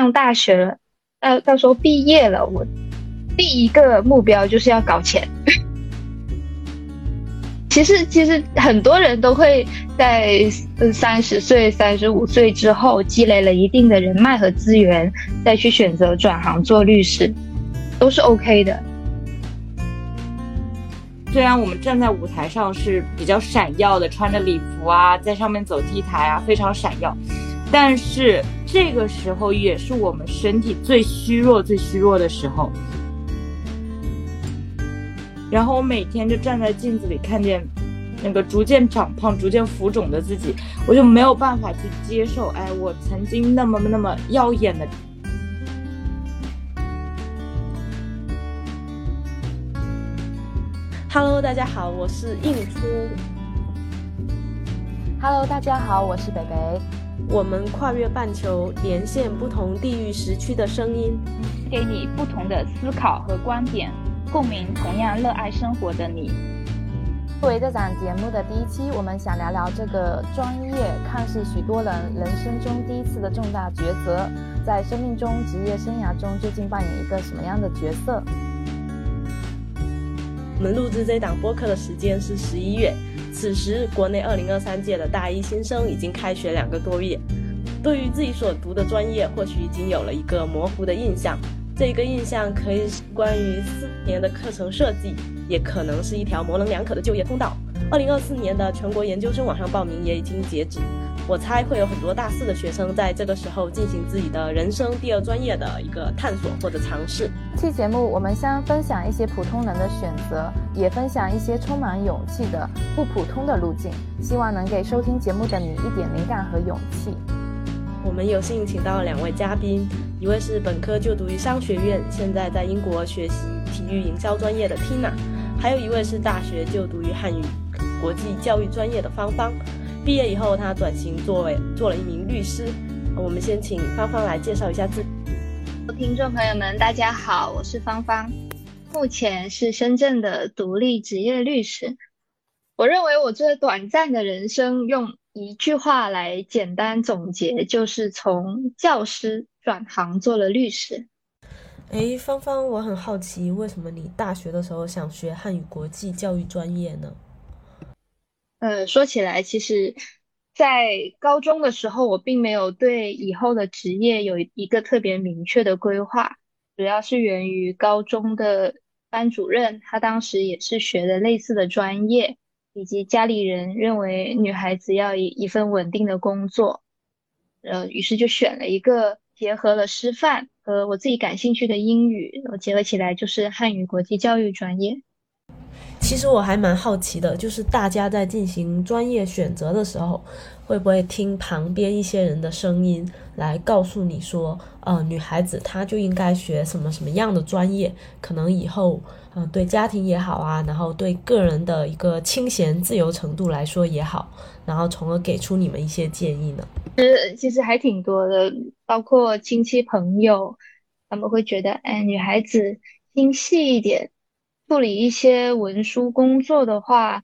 上大学了，到到时候毕业了，我第一个目标就是要搞钱。其实，其实很多人都会在三十岁、三十五岁之后积累了一定的人脉和资源，再去选择转行做律师，都是 OK 的。虽然我们站在舞台上是比较闪耀的，穿着礼服啊，在上面走 T 台啊，非常闪耀，但是这个时候也是我们身体最虚弱、最虚弱的时候。然后我每天就站在镜子里，看见那个逐渐长胖、逐渐浮肿的自己，我就没有办法去接受。哎，我曾经那么那么耀眼的。Hello，大家好，我是应初。Hello，大家好，我是北北。我们跨越半球，连线不同地域时区的声音，给你不同的思考和观点。共鸣同样热爱生活的你。作为这档节目的第一期，我们想聊聊这个专业看似许多人人生中第一次的重大抉择，在生命中、职业生涯中究竟扮演一个什么样的角色？我们录制这档播客的时间是十一月，此时国内二零二三届的大一新生已经开学两个多月，对于自己所读的专业，或许已经有了一个模糊的印象。这个印象可以是关于四年的课程设计，也可能是一条模棱两可的就业通道。二零二四年的全国研究生网上报名也已经截止，我猜会有很多大四的学生在这个时候进行自己的人生第二专业的一个探索或者尝试。这期节目我们将分享一些普通人的选择，也分享一些充满勇气的不普通的路径，希望能给收听节目的你一点灵感和勇气。我们有幸请到两位嘉宾，一位是本科就读于商学院，现在在英国学习体育营销专业的 Tina，还有一位是大学就读于汉语国际教育专业的芳芳。毕业以后，她转型作为做了一名律师。我们先请芳芳来介绍一下自己。听众朋友们，大家好，我是芳芳，目前是深圳的独立职业律师。我认为我这短暂的人生用。一句话来简单总结，就是从教师转行做了律师。哎，芳芳，我很好奇，为什么你大学的时候想学汉语国际教育专业呢？呃，说起来，其实，在高中的时候，我并没有对以后的职业有一个特别明确的规划，主要是源于高中的班主任，他当时也是学的类似的专业。以及家里人认为女孩子要一一份稳定的工作，呃，于是就选了一个结合了师范和我自己感兴趣的英语，我结合起来就是汉语国际教育专业。其实我还蛮好奇的，就是大家在进行专业选择的时候，会不会听旁边一些人的声音来告诉你说，呃，女孩子她就应该学什么什么样的专业，可能以后。嗯，对家庭也好啊，然后对个人的一个清闲自由程度来说也好，然后从而给出你们一些建议呢。其实其实还挺多的，包括亲戚朋友，他们会觉得，哎，女孩子心细一点，处理一些文书工作的话，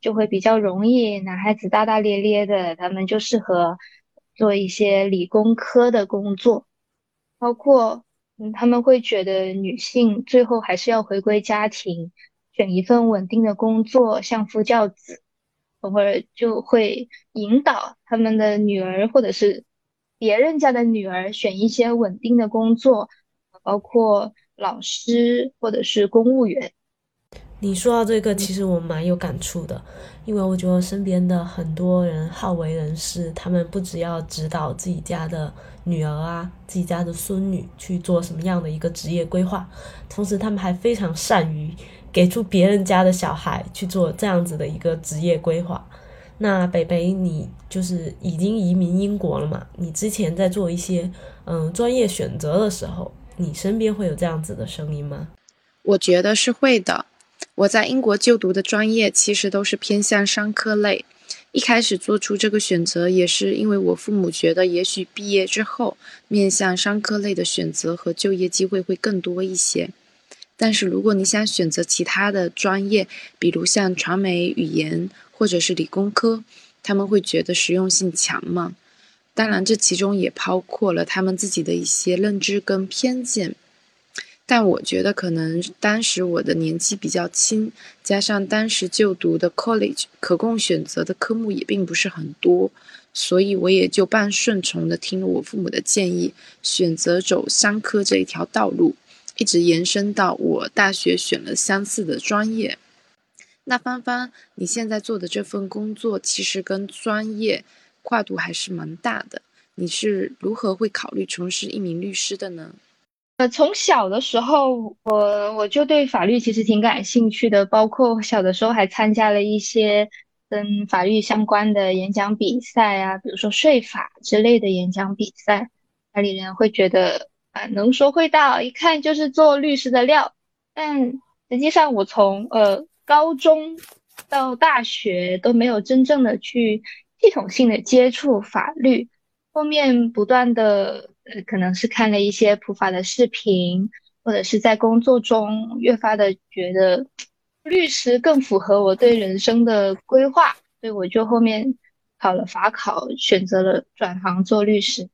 就会比较容易；男孩子大大咧咧的，他们就适合做一些理工科的工作，包括。嗯，他们会觉得女性最后还是要回归家庭，选一份稳定的工作，相夫教子，从而就会引导他们的女儿或者是别人家的女儿选一些稳定的工作，包括老师或者是公务员。你说到这个，其实我蛮有感触的，因为我觉得身边的很多人好为人师，他们不只要指导自己家的女儿啊、自己家的孙女去做什么样的一个职业规划，同时他们还非常善于给出别人家的小孩去做这样子的一个职业规划。那北北，你就是已经移民英国了嘛？你之前在做一些嗯专业选择的时候，你身边会有这样子的声音吗？我觉得是会的。我在英国就读的专业其实都是偏向商科类，一开始做出这个选择也是因为我父母觉得也许毕业之后面向商科类的选择和就业机会会更多一些。但是如果你想选择其他的专业，比如像传媒、语言或者是理工科，他们会觉得实用性强吗？当然，这其中也包括了他们自己的一些认知跟偏见。但我觉得，可能当时我的年纪比较轻，加上当时就读的 college 可供选择的科目也并不是很多，所以我也就半顺从的听了我父母的建议，选择走商科这一条道路，一直延伸到我大学选了相似的专业。那芳芳，你现在做的这份工作其实跟专业。跨度还是蛮大的，你是如何会考虑从事一名律师的呢？呃，从小的时候，我我就对法律其实挺感兴趣的，包括小的时候还参加了一些跟法律相关的演讲比赛啊，比如说税法之类的演讲比赛。家里人会觉得啊，能说会道，一看就是做律师的料。但实际上，我从呃高中到大学都没有真正的去。系统性的接触法律，后面不断的呃，可能是看了一些普法的视频，或者是在工作中越发的觉得律师更符合我对人生的规划，所以我就后面考了法考，选择了转行做律师。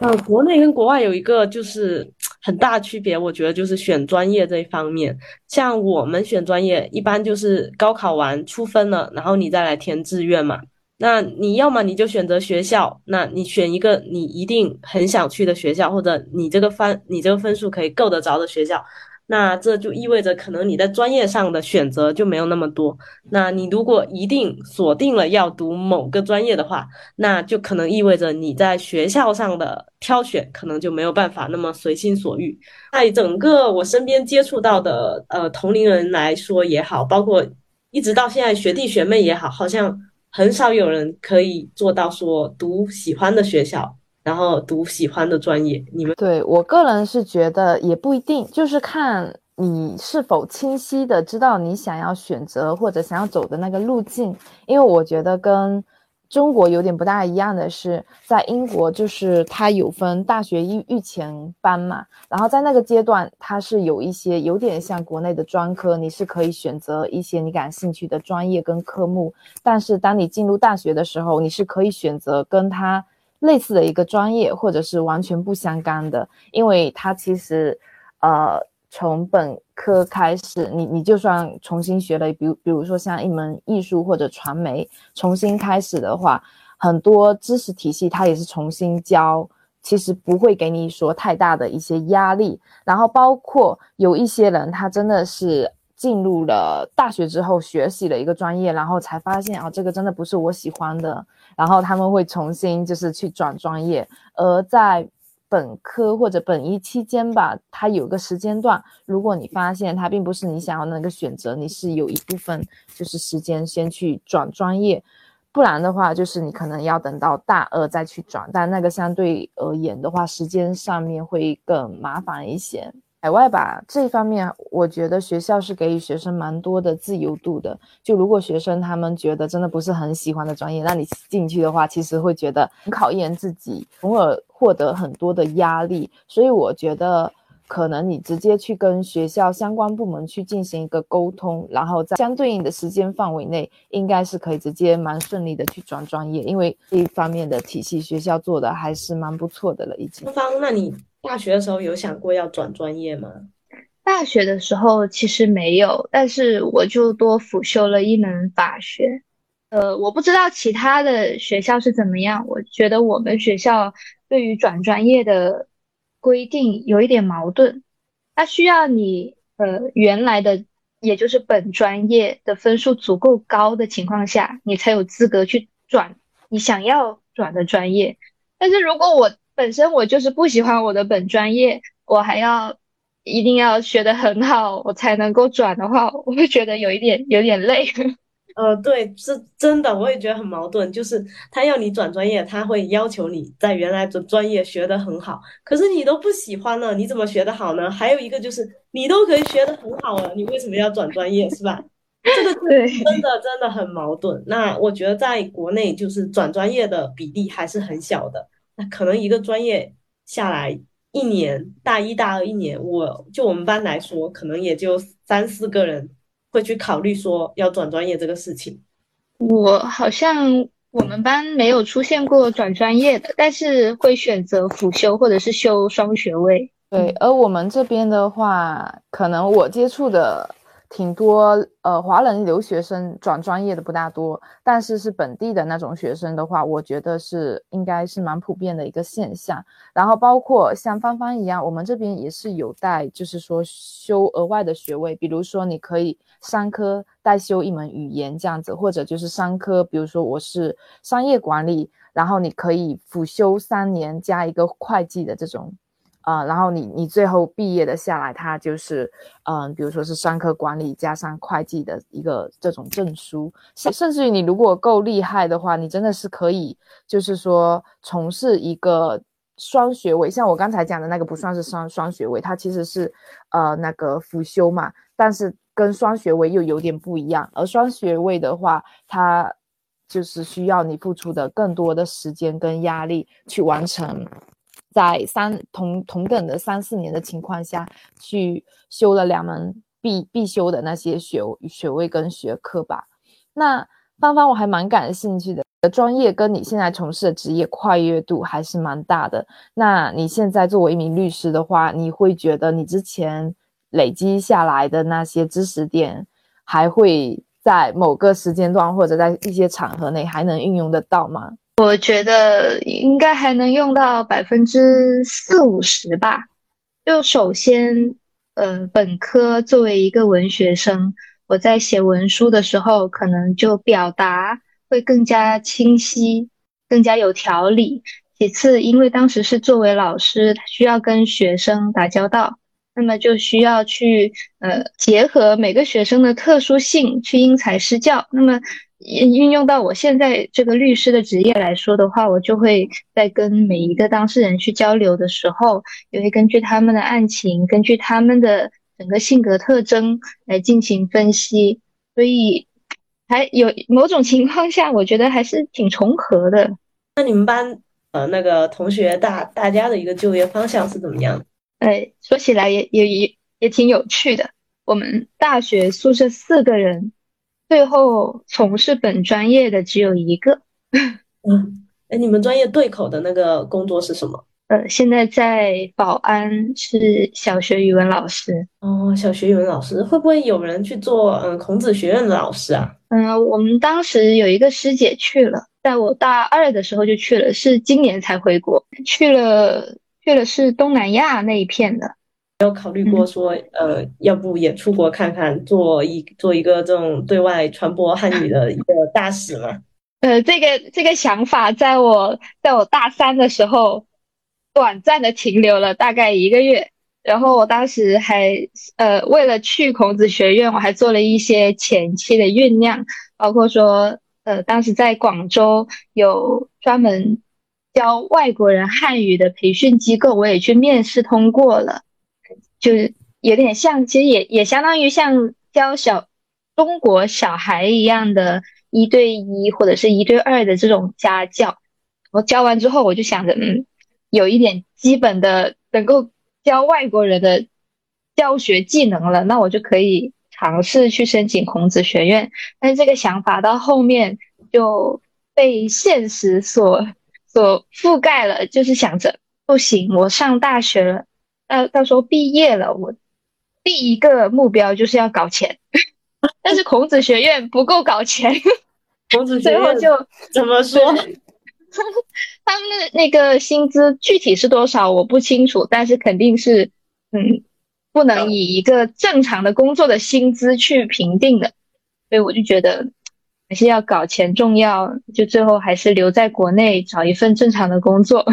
呃，国内跟国外有一个就是很大区别，我觉得就是选专业这一方面。像我们选专业，一般就是高考完出分了，然后你再来填志愿嘛。那你要么你就选择学校，那你选一个你一定很想去的学校，或者你这个分你这个分数可以够得着的学校，那这就意味着可能你在专业上的选择就没有那么多。那你如果一定锁定了要读某个专业的话，那就可能意味着你在学校上的挑选可能就没有办法那么随心所欲。在整个我身边接触到的呃同龄人来说也好，包括一直到现在学弟学妹也好，好像。很少有人可以做到说读喜欢的学校，然后读喜欢的专业。你们对我个人是觉得也不一定，就是看你是否清晰的知道你想要选择或者想要走的那个路径。因为我觉得跟。中国有点不大一样的是，在英国就是它有分大学预预前班嘛，然后在那个阶段，它是有一些有点像国内的专科，你是可以选择一些你感兴趣的专业跟科目。但是当你进入大学的时候，你是可以选择跟它类似的一个专业，或者是完全不相干的，因为它其实，呃。从本科开始，你你就算重新学了，比如比如说像一门艺术或者传媒，重新开始的话，很多知识体系它也是重新教，其实不会给你说太大的一些压力。然后包括有一些人，他真的是进入了大学之后学习了一个专业，然后才发现啊，这个真的不是我喜欢的，然后他们会重新就是去转专业，而在。本科或者本一期间吧，它有个时间段。如果你发现它并不是你想要那个选择，你是有一部分就是时间先去转专业，不然的话，就是你可能要等到大二再去转。但那个相对而言的话，时间上面会更麻烦一些。海外吧，这方面我觉得学校是给予学生蛮多的自由度的。就如果学生他们觉得真的不是很喜欢的专业，那你进去的话，其实会觉得很考验自己，从而获得很多的压力。所以我觉得，可能你直接去跟学校相关部门去进行一个沟通，然后在相对应的时间范围内，应该是可以直接蛮顺利的去转专业，因为这一方面的体系学校做的还是蛮不错的了，已经。方，那你？大学的时候有想过要转专业吗？大学的时候其实没有，但是我就多辅修了一门法学。呃，我不知道其他的学校是怎么样。我觉得我们学校对于转专业的规定有一点矛盾，它需要你呃原来的也就是本专业的分数足够高的情况下，你才有资格去转你想要转的专业。但是如果我本身我就是不喜欢我的本专业，我还要一定要学得很好，我才能够转的话，我会觉得有一点有点累。呃，对，是真的，我也觉得很矛盾。就是他要你转专业，他会要求你在原来的专业学得很好，可是你都不喜欢了，你怎么学得好呢？还有一个就是你都可以学得很好了，你为什么要转专业，是吧？这个真的真的很矛盾。那我觉得在国内就是转专业的比例还是很小的。那可能一个专业下来一年，大一、大二一年，我就我们班来说，可能也就三四个人会去考虑说要转专业这个事情。我好像我们班没有出现过转专业的，但是会选择辅修或者是修双学位。对，而我们这边的话，可能我接触的。挺多呃，华人留学生转专业的不大多，但是是本地的那种学生的话，我觉得是应该是蛮普遍的一个现象。然后包括像芳芳一样，我们这边也是有带，就是说修额外的学位，比如说你可以商科代修一门语言这样子，或者就是商科，比如说我是商业管理，然后你可以辅修三年加一个会计的这种。啊，然后你你最后毕业的下来，它就是，嗯，比如说是商科管理加上会计的一个这种证书，甚甚至于你如果够厉害的话，你真的是可以，就是说从事一个双学位，像我刚才讲的那个不算是双双学位，它其实是，呃，那个辅修嘛，但是跟双学位又有点不一样，而双学位的话，它就是需要你付出的更多的时间跟压力去完成。在三同同等的三四年的情况下去修了两门必必修的那些学学位跟学科吧。那芳芳我还蛮感兴趣的，专业跟你现在从事的职业跨越度还是蛮大的。那你现在作为一名律师的话，你会觉得你之前累积下来的那些知识点，还会在某个时间段或者在一些场合内还能运用得到吗？我觉得应该还能用到百分之四五十吧。就首先，呃，本科作为一个文学生，我在写文书的时候，可能就表达会更加清晰，更加有条理。其次，因为当时是作为老师，需要跟学生打交道，那么就需要去呃结合每个学生的特殊性去因材施教。那么。运运用到我现在这个律师的职业来说的话，我就会在跟每一个当事人去交流的时候，也会根据他们的案情，根据他们的整个性格特征来进行分析。所以，还有某种情况下，我觉得还是挺重合的。那你们班呃那个同学大大家的一个就业方向是怎么样的？哎，说起来也也也也挺有趣的。我们大学宿舍四个人。最后从事本专业的只有一个。嗯，哎，你们专业对口的那个工作是什么？呃，现在在保安，是小学语文老师。哦，小学语文老师会不会有人去做嗯孔子学院的老师啊？嗯，我们当时有一个师姐去了，在我大二的时候就去了，是今年才回国，去了去的是东南亚那一片的。有考虑过说，呃，要不也出国看看，做一做一个这种对外传播汉语的一个大使吗？呃，这个这个想法，在我在我大三的时候，短暂的停留了大概一个月。然后我当时还，呃，为了去孔子学院，我还做了一些前期的酝酿，包括说，呃，当时在广州有专门教外国人汉语的培训机构，我也去面试通过了。就是有点像，其实也也相当于像教小中国小孩一样的一对一或者是一对二的这种家教。我教完之后，我就想着，嗯，有一点基本的能够教外国人的教学技能了，那我就可以尝试去申请孔子学院。但是这个想法到后面就被现实所所覆盖了，就是想着不行，我上大学了。到到时候毕业了，我第一个目标就是要搞钱，但是孔子学院不够搞钱，孔子学院就怎么说？他们的那个薪资具体是多少我不清楚，但是肯定是嗯，不能以一个正常的工作的薪资去评定的，所以我就觉得还是要搞钱重要，就最后还是留在国内找一份正常的工作。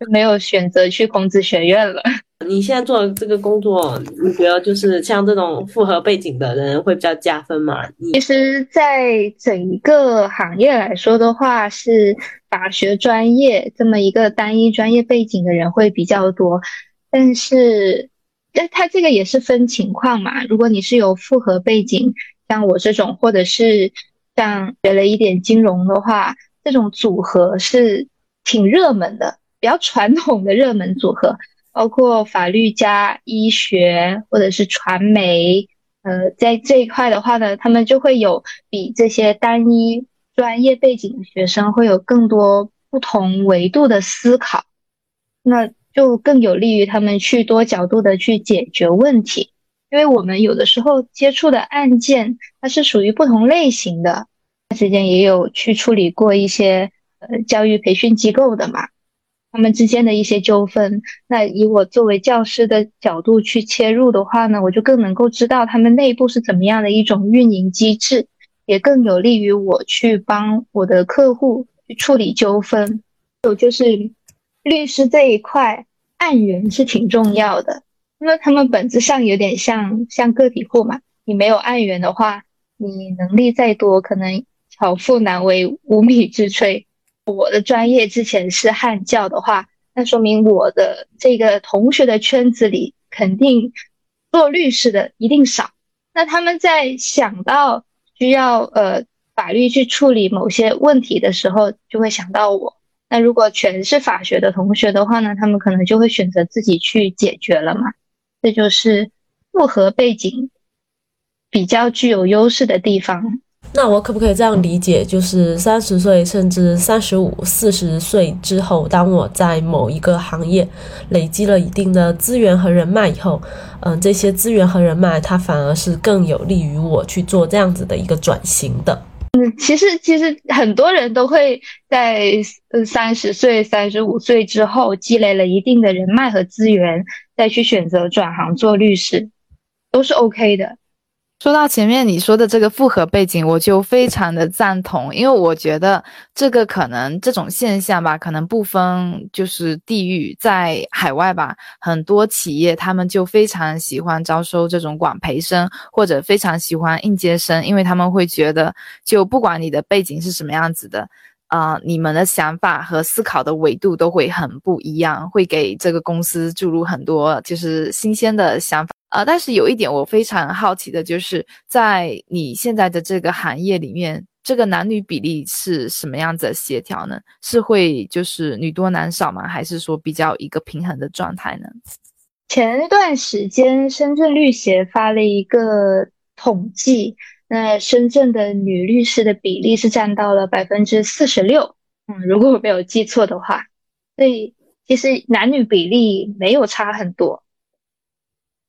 就没有选择去孔子学院了。你现在做的这个工作，你觉得就是像这种复合背景的人会比较加分吗？其实，在整一个行业来说的话，是法学专业这么一个单一专业背景的人会比较多。但是，但他这个也是分情况嘛。如果你是有复合背景，像我这种，或者是像学了一点金融的话，这种组合是挺热门的。比较传统的热门组合，包括法律加医学或者是传媒，呃，在这一块的话呢，他们就会有比这些单一专业背景的学生会有更多不同维度的思考，那就更有利于他们去多角度的去解决问题。因为我们有的时候接触的案件，它是属于不同类型的。之前也有去处理过一些呃教育培训机构的嘛，他们之间的一些纠纷。那以我作为教师的角度去切入的话呢，我就更能够知道他们内部是怎么样的一种运营机制，也更有利于我去帮我的客户去处理纠纷。有就是律师这一块，案源是挺重要的。因为他们本质上有点像像个体户嘛，你没有案源的话，你能力再多，可能巧妇难为无米之炊。我的专业之前是汉教的话，那说明我的这个同学的圈子里，肯定做律师的一定少。那他们在想到需要呃法律去处理某些问题的时候，就会想到我。那如果全是法学的同学的话呢，他们可能就会选择自己去解决了嘛。这就是复合背景比较具有优势的地方。那我可不可以这样理解，就是三十岁甚至三十五、四十岁之后，当我在某一个行业累积了一定的资源和人脉以后，嗯，这些资源和人脉它反而是更有利于我去做这样子的一个转型的。嗯，其实其实很多人都会在呃三十岁、三十五岁之后积累了一定的人脉和资源，再去选择转行做律师，都是 OK 的。说到前面你说的这个复合背景，我就非常的赞同，因为我觉得这个可能这种现象吧，可能不分就是地域，在海外吧，很多企业他们就非常喜欢招收这种管培生，或者非常喜欢应届生，因为他们会觉得，就不管你的背景是什么样子的。啊，你们的想法和思考的维度都会很不一样，会给这个公司注入很多就是新鲜的想法。呃，但是有一点我非常好奇的就是，在你现在的这个行业里面，这个男女比例是什么样子的协调呢？是会就是女多男少吗？还是说比较一个平衡的状态呢？前段时间，深圳律协发了一个统计。那深圳的女律师的比例是占到了百分之四十六，嗯，如果我没有记错的话，所以其实男女比例没有差很多。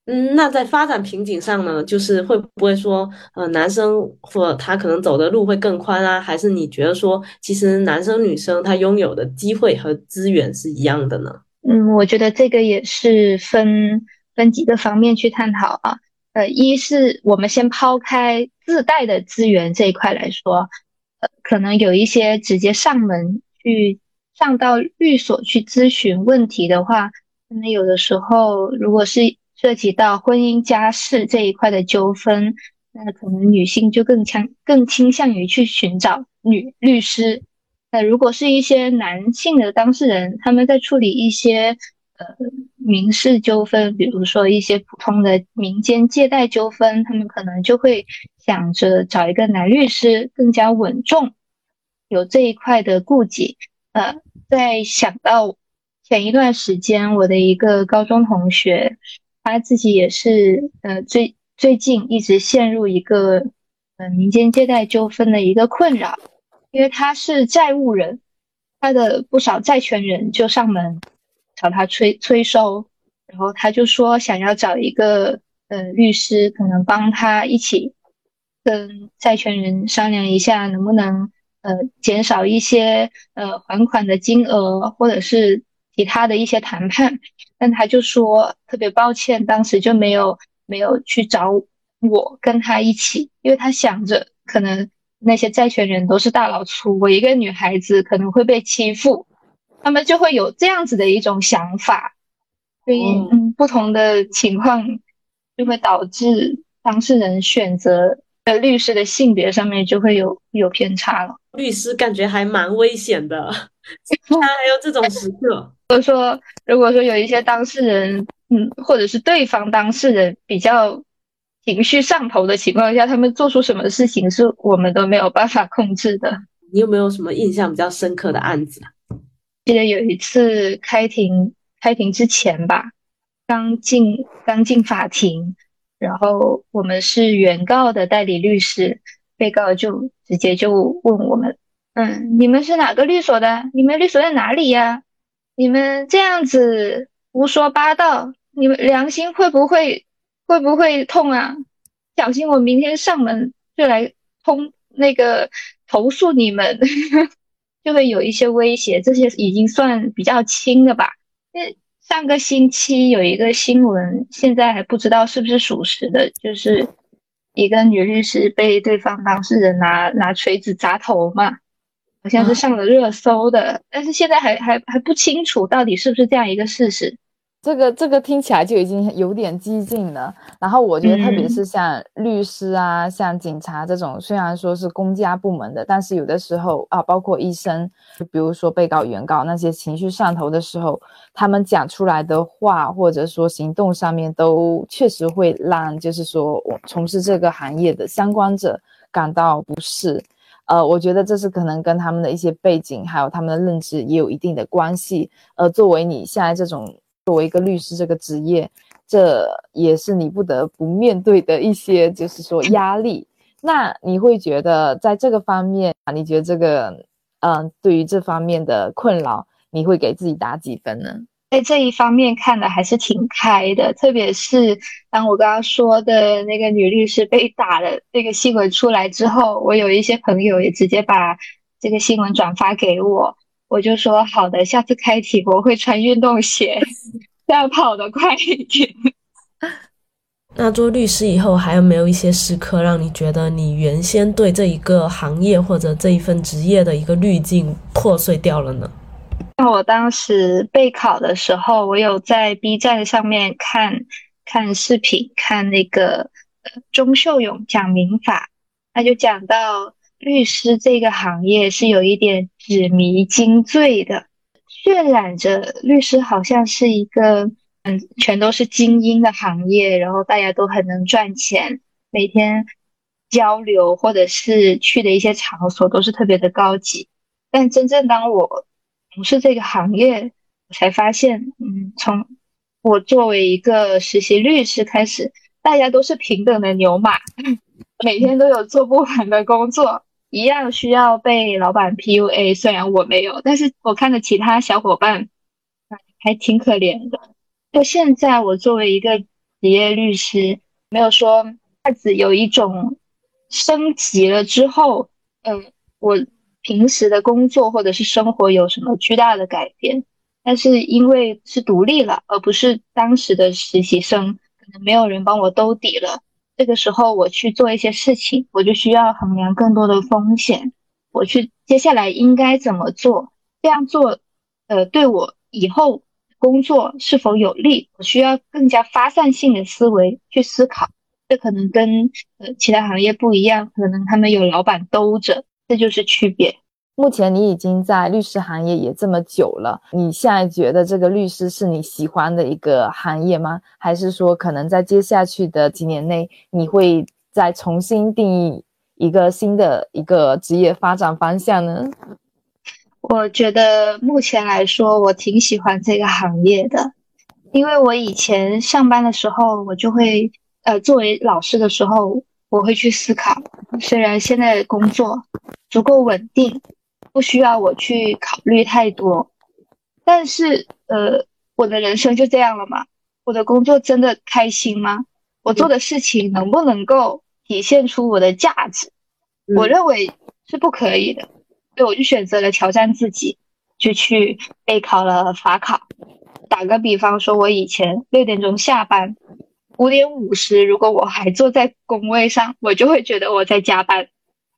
嗯，那在发展瓶颈上呢，就是会不会说，呃，男生或他可能走的路会更宽啊？还是你觉得说，其实男生女生他拥有的机会和资源是一样的呢？嗯，我觉得这个也是分分几个方面去探讨啊。呃，一是我们先抛开自带的资源这一块来说，呃，可能有一些直接上门去上到律所去咨询问题的话，那有的时候如果是涉及到婚姻家事这一块的纠纷，那可能女性就更强更倾向于去寻找女律师。那如果是一些男性的当事人，他们在处理一些。呃，民事纠纷，比如说一些普通的民间借贷纠纷，他们可能就会想着找一个男律师更加稳重，有这一块的顾忌。呃，在想到前一段时间，我的一个高中同学，他自己也是呃最最近一直陷入一个呃民间借贷纠纷的一个困扰，因为他是债务人，他的不少债权人就上门。找他催催收，然后他就说想要找一个呃律师，可能帮他一起跟债权人商量一下，能不能呃减少一些呃还款的金额，或者是其他的一些谈判。但他就说特别抱歉，当时就没有没有去找我跟他一起，因为他想着可能那些债权人都是大老粗，我一个女孩子可能会被欺负。他们就会有这样子的一种想法，所以嗯，不同的情况就会导致当事人选择的律师的性别上面就会有有偏差了。律师感觉还蛮危险的，他还有这种时刻。或者说，如果说有一些当事人，嗯，或者是对方当事人比较情绪上头的情况下，他们做出什么事情是我们都没有办法控制的。你有没有什么印象比较深刻的案子？记得有一次开庭，开庭之前吧，刚进刚进法庭，然后我们是原告的代理律师，被告就直接就问我们，嗯，你们是哪个律所的？你们律所在哪里呀？你们这样子胡说八道，你们良心会不会会不会痛啊？小心我明天上门就来通那个投诉你们，就会有一些威胁。这些已经算比较轻的吧？那上个星期有一个新闻，现在还不知道是不是属实的，就是一个女律师被对方当事人拿拿锤子砸头嘛。好像是上了热搜的，但是现在还还还不清楚到底是不是这样一个事实。这个这个听起来就已经有点激进了。然后我觉得，特别是像律师啊、像警察这种，虽然说是公家部门的，但是有的时候啊，包括医生，就比如说被告、原告那些情绪上头的时候，他们讲出来的话或者说行动上面，都确实会让就是说我从事这个行业的相关者感到不适。呃，我觉得这是可能跟他们的一些背景，还有他们的认知也有一定的关系。呃，作为你现在这种作为一个律师这个职业，这也是你不得不面对的一些，就是说压力。那你会觉得在这个方面啊，你觉得这个，嗯，对于这方面的困扰，你会给自己打几分呢？在这一方面看的还是挺开的，特别是当我刚刚说的那个女律师被打的那个新闻出来之后，我有一些朋友也直接把这个新闻转发给我，我就说好的，下次开庭我会穿运动鞋，这样跑得快一点。那做律师以后，还有没有一些时刻让你觉得你原先对这一个行业或者这一份职业的一个滤镜破碎掉了呢？那我当时备考的时候，我有在 B 站上面看看视频，看那个呃钟秀勇讲民法，他就讲到律师这个行业是有一点纸迷金醉的，渲染着律师好像是一个嗯全都是精英的行业，然后大家都很能赚钱，每天交流或者是去的一些场所都是特别的高级，但真正当我从事这个行业，我才发现，嗯，从我作为一个实习律师开始，大家都是平等的牛马，每天都有做不完的工作，一样需要被老板 PUA。虽然我没有，但是我看着其他小伙伴，还挺可怜的。就现在，我作为一个职业律师，没有说一下子有一种升级了之后，嗯，我。平时的工作或者是生活有什么巨大的改变？但是因为是独立了，而不是当时的实习生，可能没有人帮我兜底了。这个时候我去做一些事情，我就需要衡量更多的风险。我去接下来应该怎么做？这样做，呃，对我以后工作是否有利？我需要更加发散性的思维去思考。这可能跟呃其他行业不一样，可能他们有老板兜着。这就是区别。目前你已经在律师行业也这么久了，你现在觉得这个律师是你喜欢的一个行业吗？还是说可能在接下去的几年内，你会再重新定义一个新的一个职业发展方向呢？我觉得目前来说，我挺喜欢这个行业的，因为我以前上班的时候，我就会呃，作为老师的时候。我会去思考，虽然现在的工作足够稳定，不需要我去考虑太多，但是呃，我的人生就这样了吗？我的工作真的开心吗？我做的事情能不能够体现出我的价值？我认为是不可以的，所以我就选择了挑战自己，就去备考了法考。打个比方说，我以前六点钟下班。五点五十，如果我还坐在工位上，我就会觉得我在加班。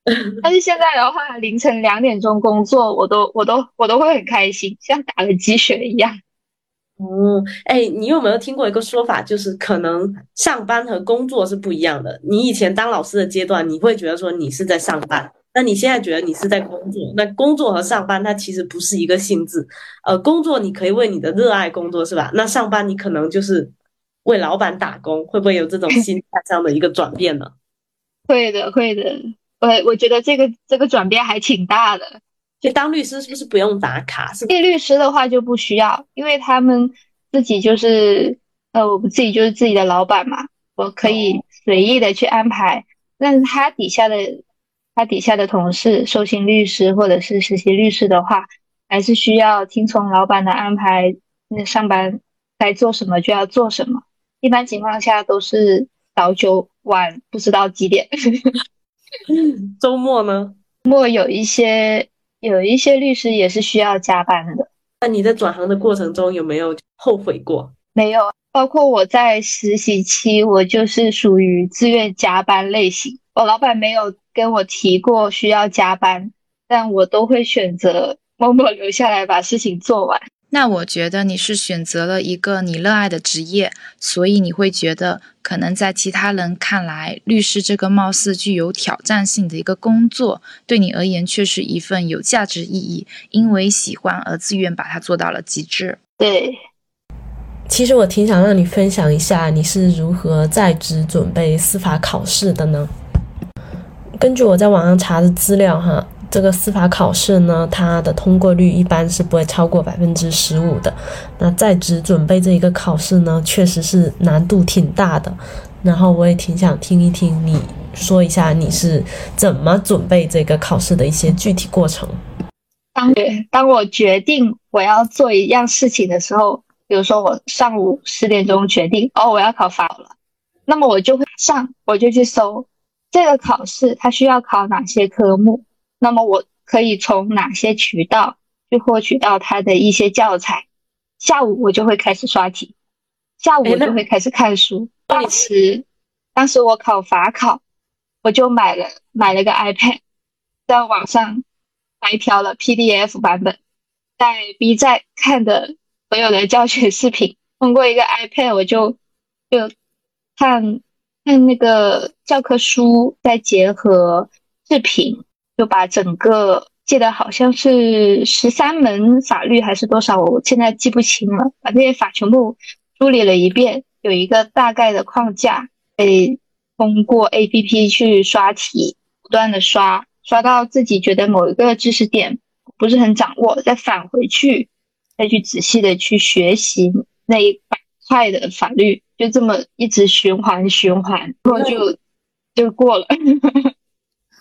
但是现在的话，凌晨两点钟工作，我都我都我都会很开心，像打了鸡血一样。哦，哎，你有没有听过一个说法，就是可能上班和工作是不一样的？你以前当老师的阶段，你会觉得说你是在上班，那你现在觉得你是在工作？那工作和上班它其实不是一个性质。呃，工作你可以为你的热爱工作，是吧？那上班你可能就是。为老板打工，会不会有这种心态上的一个转变呢？会的，会的。我我觉得这个这个转变还挺大的。就当律师是不是不用打卡？是律师的话就不需要，因为他们自己就是呃，我们自己就是自己的老板嘛，我可以随意的去安排。但是他底下的他底下的同事、受薪律师或者是实习律师的话，还是需要听从老板的安排，那上班该做什么就要做什么。一般情况下都是早九晚不知道几点。周末呢？周末有一些有一些律师也是需要加班的。那你在转行的过程中有没有后悔过？没有，包括我在实习期，我就是属于自愿加班类型。我老板没有跟我提过需要加班，但我都会选择默默留下来把事情做完。那我觉得你是选择了一个你热爱的职业，所以你会觉得可能在其他人看来，律师这个貌似具有挑战性的一个工作，对你而言却是一份有价值意义，因为喜欢而自愿把它做到了极致。对，其实我挺想让你分享一下你是如何在职准备司法考试的呢？根据我在网上查的资料，哈。这个司法考试呢，它的通过率一般是不会超过百分之十五的。那在职准备这一个考试呢，确实是难度挺大的。然后我也挺想听一听你说一下你是怎么准备这个考试的一些具体过程。当当我决定我要做一样事情的时候，比如说我上午十点钟决定哦我要考法了，那么我就会上我就去搜这个考试它需要考哪些科目。那么我可以从哪些渠道去获取到他的一些教材？下午我就会开始刷题，下午我就会开始看书。当时，当时我考法考，我就买了买了个 iPad，在网上白嫖了 PDF 版本，在 B 站看的所有的教学视频，通过一个 iPad 我就就看看那个教科书，再结合视频。就把整个记得好像是十三门法律还是多少，我现在记不清了。把这些法全部梳理了一遍，有一个大概的框架，可以通过 A P P 去刷题，不断的刷，刷到自己觉得某一个知识点不是很掌握，再返回去，再去仔细的去学习那一板块的法律，就这么一直循环循环，然后就就过了。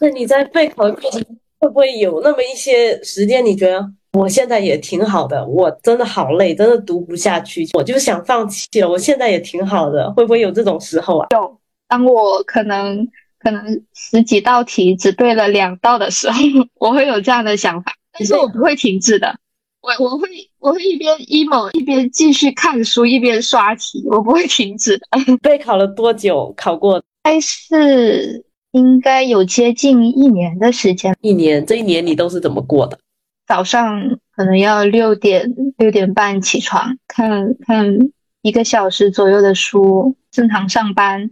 那你在备考的过程会不会有那么一些时间，你觉得我现在也挺好的，我真的好累，真的读不下去，我就想放弃了。我现在也挺好的，会不会有这种时候啊？有，当我可能可能十几道题只对了两道的时候，我会有这样的想法，但是我不会停止的，我我会我会一边 emo 一边继续看书，一边刷题，我不会停止的。备考了多久？考过？还是。应该有接近一年的时间。一年，这一年你都是怎么过的？早上可能要六点六点半起床，看看一个小时左右的书，正常上班。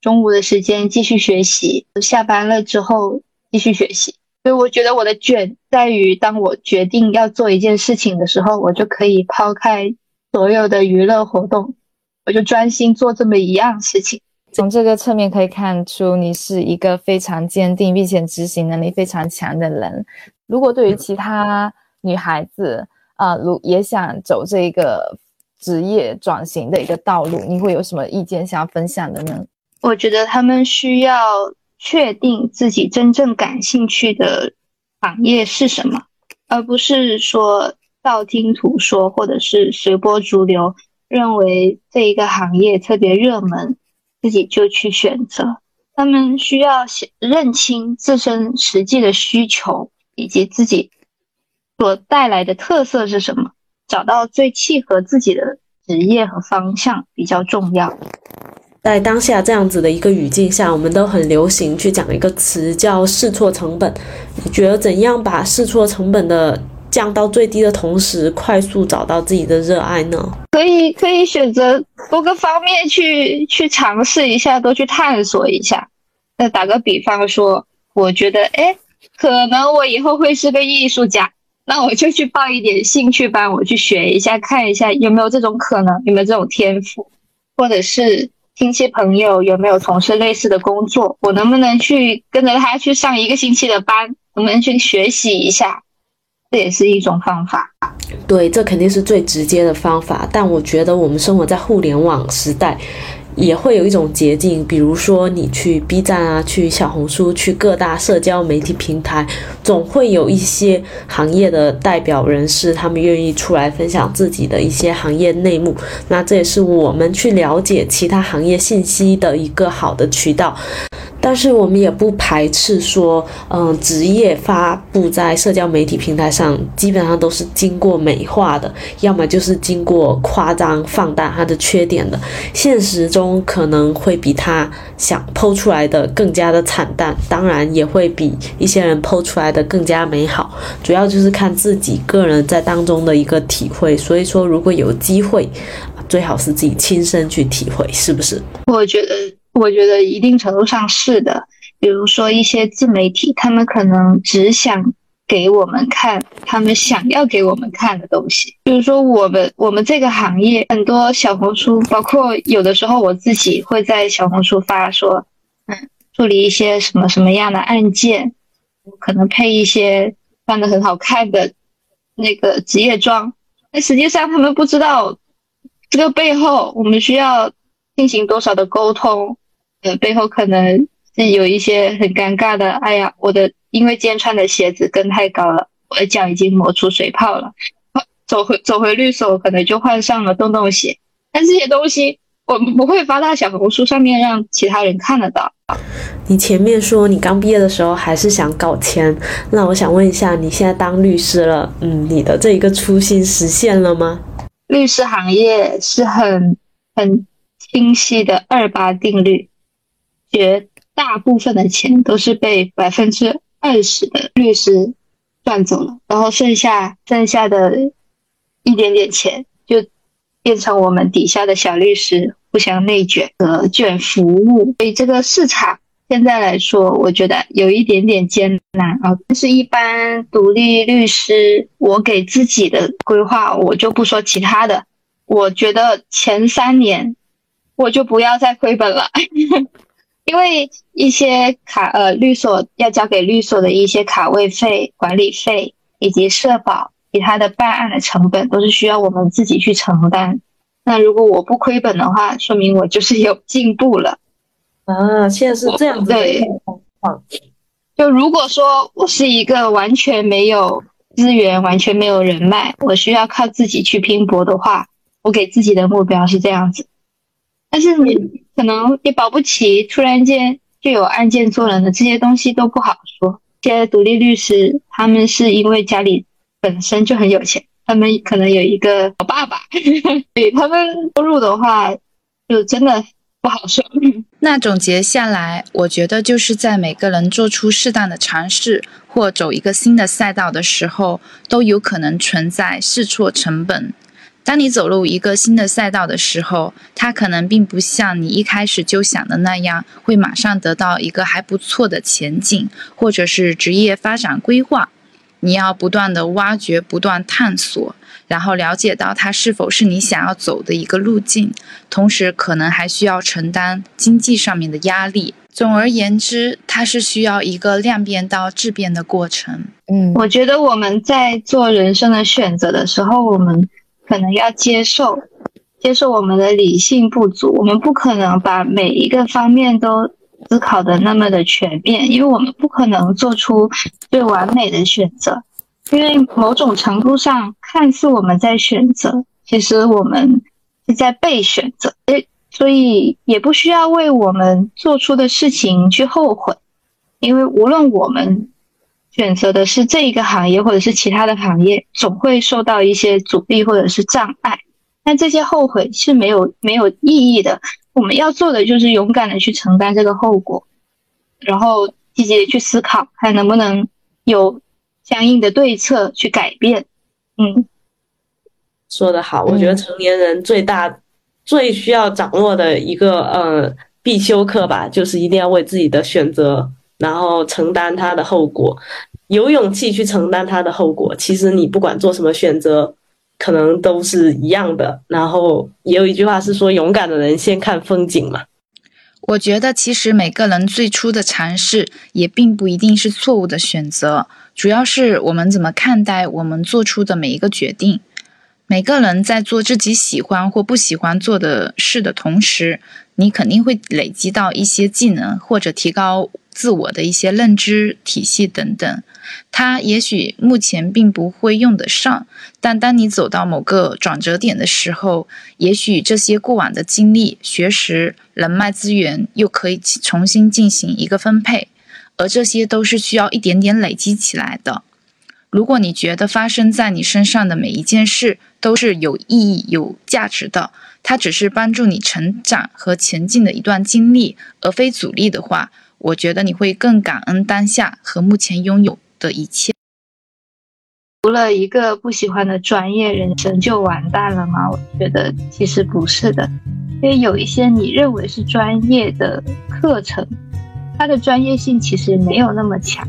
中午的时间继续学习，下班了之后继续学习。所以我觉得我的卷在于，当我决定要做一件事情的时候，我就可以抛开所有的娱乐活动，我就专心做这么一样事情。从这个侧面可以看出，你是一个非常坚定并且执行能力非常强的人。如果对于其他女孩子啊，如也想走这个职业转型的一个道路，你会有什么意见想要分享的呢？我觉得他们需要确定自己真正感兴趣的行业是什么，而不是说道听途说或者是随波逐流，认为这一个行业特别热门。自己就去选择，他们需要认清自身实际的需求以及自己所带来的特色是什么，找到最契合自己的职业和方向比较重要。在当下这样子的一个语境下，我们都很流行去讲一个词叫试错成本。你觉得怎样把试错成本的？降到最低的同时，快速找到自己的热爱呢？可以可以选择多个方面去去尝试一下，多去探索一下。那打个比方说，我觉得，哎，可能我以后会是个艺术家，那我就去报一点兴趣班，我去学一下，看一下有没有这种可能，有没有这种天赋，或者是亲戚朋友有没有从事类似的工作，我能不能去跟着他去上一个星期的班，能不能去学习一下？这也是一种方法，对，这肯定是最直接的方法。但我觉得我们生活在互联网时代，也会有一种捷径，比如说你去 B 站啊，去小红书，去各大社交媒体平台，总会有一些行业的代表人士，他们愿意出来分享自己的一些行业内幕。那这也是我们去了解其他行业信息的一个好的渠道。但是我们也不排斥说，嗯，职业发布在社交媒体平台上，基本上都是经过美化的，要么就是经过夸张放大它的缺点的，现实中可能会比他想剖出来的更加的惨淡，当然也会比一些人剖出来的更加美好，主要就是看自己个人在当中的一个体会。所以说，如果有机会，最好是自己亲身去体会，是不是？我觉得。我觉得一定程度上是的，比如说一些自媒体，他们可能只想给我们看他们想要给我们看的东西。比如说我们我们这个行业，很多小红书，包括有的时候我自己会在小红书发说，嗯，处理一些什么什么样的案件，可能配一些穿的很好看的那个职业装，那实际上他们不知道这个背后我们需要进行多少的沟通。呃，背后可能是有一些很尴尬的。哎呀，我的因为今天穿的鞋子跟太高了，我的脚已经磨出水泡了。走回走回律所，可能就换上了洞洞鞋。但这些东西我们不会发到小红书上面让其他人看得到。你前面说你刚毕业的时候还是想搞钱，那我想问一下，你现在当律师了，嗯，你的这一个初心实现了吗？律师行业是很很清晰的二八定律。绝大部分的钱都是被百分之二十的律师赚走了，然后剩下剩下的一点点钱就变成我们底下的小律师互相内卷和卷服务。所以这个市场现在来说，我觉得有一点点艰难啊。但是，一般独立律师，我给自己的规划，我就不说其他的。我觉得前三年我就不要再亏本了。因为一些卡呃律所要交给律所的一些卡位费、管理费以及社保，其他的办案的成本都是需要我们自己去承担。那如果我不亏本的话，说明我就是有进步了。啊，现在是这样子的情况。就如果说我是一个完全没有资源、完全没有人脉，我需要靠自己去拼搏的话，我给自己的目标是这样子。但是你。可能也保不齐，突然间就有案件做了呢，这些东西都不好说。这些独立律师，他们是因为家里本身就很有钱，他们可能有一个好爸爸，对他们收入的话，就真的不好说。那总结下来，我觉得就是在每个人做出适当的尝试或走一个新的赛道的时候，都有可能存在试错成本。当你走入一个新的赛道的时候，它可能并不像你一开始就想的那样，会马上得到一个还不错的前景，或者是职业发展规划。你要不断的挖掘，不断探索，然后了解到它是否是你想要走的一个路径，同时可能还需要承担经济上面的压力。总而言之，它是需要一个量变到质变的过程。嗯，我觉得我们在做人生的选择的时候，我们。可能要接受，接受我们的理性不足，我们不可能把每一个方面都思考的那么的全面，因为我们不可能做出最完美的选择，因为某种程度上看似我们在选择，其实我们是在被选择，诶，所以也不需要为我们做出的事情去后悔，因为无论我们。选择的是这一个行业，或者是其他的行业，总会受到一些阻力或者是障碍。但这些后悔是没有没有意义的。我们要做的就是勇敢的去承担这个后果，然后积极的去思考，看能不能有相应的对策去改变。嗯，说的好，我觉得成年人最大最需要掌握的一个呃必修课吧，就是一定要为自己的选择。然后承担他的后果，有勇气去承担他的后果。其实你不管做什么选择，可能都是一样的。然后也有一句话是说：“勇敢的人先看风景嘛。”我觉得其实每个人最初的尝试也并不一定是错误的选择，主要是我们怎么看待我们做出的每一个决定。每个人在做自己喜欢或不喜欢做的事的同时，你肯定会累积到一些技能，或者提高自我的一些认知体系等等。它也许目前并不会用得上，但当你走到某个转折点的时候，也许这些过往的经历、学识、人脉资源又可以重新进行一个分配，而这些都是需要一点点累积起来的。如果你觉得发生在你身上的每一件事都是有意义、有价值的，它只是帮助你成长和前进的一段经历，而非阻力的话，我觉得你会更感恩当下和目前拥有的一切。读了一个不喜欢的专业，人生就完蛋了吗？我觉得其实不是的，因为有一些你认为是专业的课程，它的专业性其实没有那么强。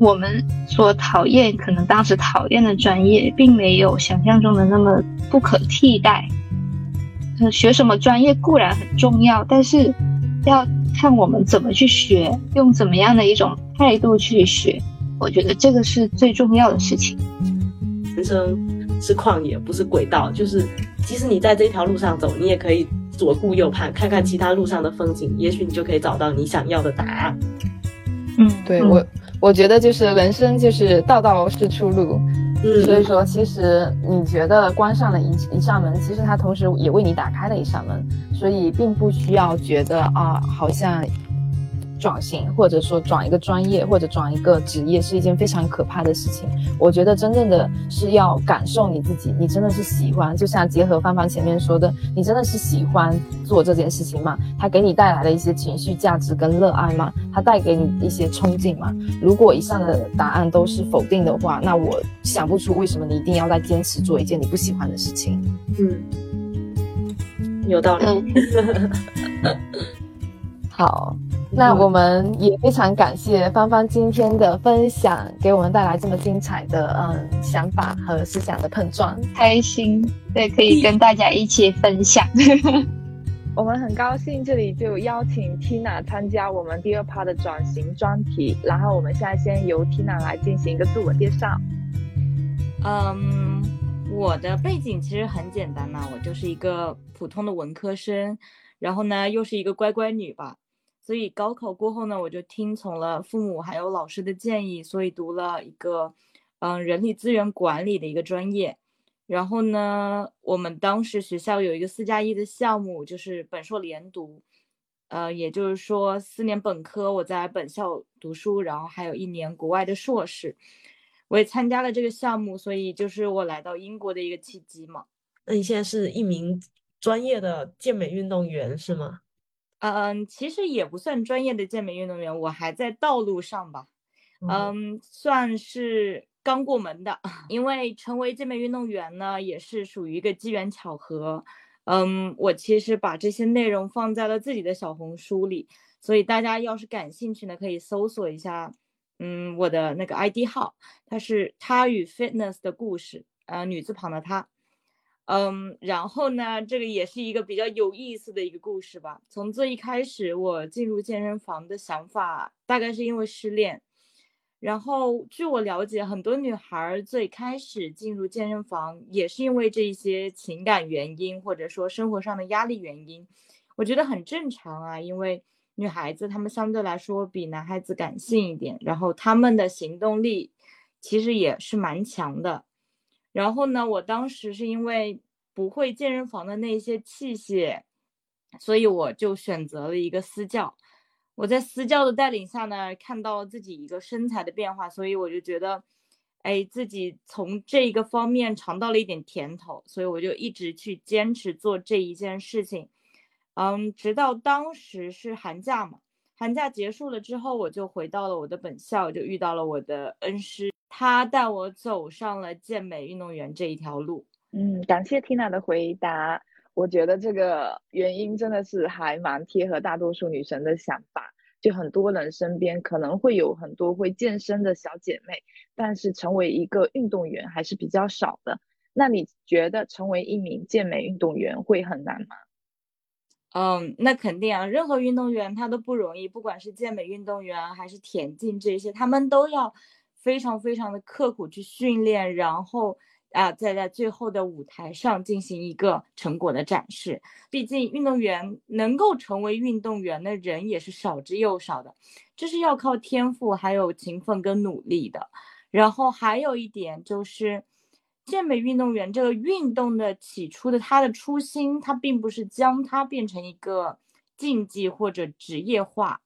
我们所讨厌，可能当时讨厌的专业，并没有想象中的那么不可替代。呃学什么专业固然很重要，但是要看我们怎么去学，用怎么样的一种态度去学。我觉得这个是最重要的事情。人生是旷野，不是轨道。就是即使你在这条路上走，你也可以左顾右盼，看看其他路上的风景，也许你就可以找到你想要的答案。嗯，对我。我觉得就是人生就是道道是出路，所以说其实你觉得关上了一一扇门，其实它同时也为你打开了一扇门，所以并不需要觉得啊，好像。转型，或者说转一个专业，或者转一个职业，是一件非常可怕的事情。我觉得真正的是要感受你自己，你真的是喜欢，就像结合芳芳前面说的，你真的是喜欢做这件事情吗？它给你带来了一些情绪价值跟热爱吗？它带给你一些冲劲吗？如果以上的答案都是否定的话，那我想不出为什么你一定要在坚持做一件你不喜欢的事情。嗯，有道理。好。那我们也非常感谢芳芳今天的分享，给我们带来这么精彩的嗯想法和思想的碰撞，开心对，可以跟大家一起分享。我们很高兴这里就邀请 Tina 参加我们第二趴的转型专题，然后我们现在先由 Tina 来进行一个自我介绍。嗯，我的背景其实很简单呐，我就是一个普通的文科生，然后呢又是一个乖乖女吧。所以高考过后呢，我就听从了父母还有老师的建议，所以读了一个，嗯，人力资源管理的一个专业。然后呢，我们当时学校有一个四加一的项目，就是本硕连读，呃，也就是说四年本科我在本校读书，然后还有一年国外的硕士。我也参加了这个项目，所以就是我来到英国的一个契机嘛。那你现在是一名专业的健美运动员是吗？嗯，其实也不算专业的健美运动员，我还在道路上吧。嗯，算是刚过门的。因为成为健美运动员呢，也是属于一个机缘巧合。嗯，我其实把这些内容放在了自己的小红书里，所以大家要是感兴趣呢，可以搜索一下。嗯，我的那个 ID 号，它是他与 fitness 的故事，呃，女字旁的他。嗯，然后呢，这个也是一个比较有意思的一个故事吧。从最一开始，我进入健身房的想法，大概是因为失恋。然后据我了解，很多女孩最开始进入健身房，也是因为这一些情感原因，或者说生活上的压力原因。我觉得很正常啊，因为女孩子她们相对来说比男孩子感性一点，然后她们的行动力其实也是蛮强的。然后呢，我当时是因为不会健身房的那些器械，所以我就选择了一个私教。我在私教的带领下呢，看到自己一个身材的变化，所以我就觉得，哎，自己从这一个方面尝到了一点甜头，所以我就一直去坚持做这一件事情。嗯，直到当时是寒假嘛，寒假结束了之后，我就回到了我的本校，就遇到了我的恩师。他带我走上了健美运动员这一条路。嗯，感谢 Tina 的回答。我觉得这个原因真的是还蛮贴合大多数女生的想法。就很多人身边可能会有很多会健身的小姐妹，但是成为一个运动员还是比较少的。那你觉得成为一名健美运动员会很难吗？嗯，那肯定啊，任何运动员他都不容易，不管是健美运动员还是田径这些，他们都要。非常非常的刻苦去训练，然后啊，再在最后的舞台上进行一个成果的展示。毕竟运动员能够成为运动员的人也是少之又少的，这是要靠天赋、还有勤奋跟努力的。然后还有一点就是，健美运动员这个运动的起初的他的初心，他并不是将它变成一个竞技或者职业化。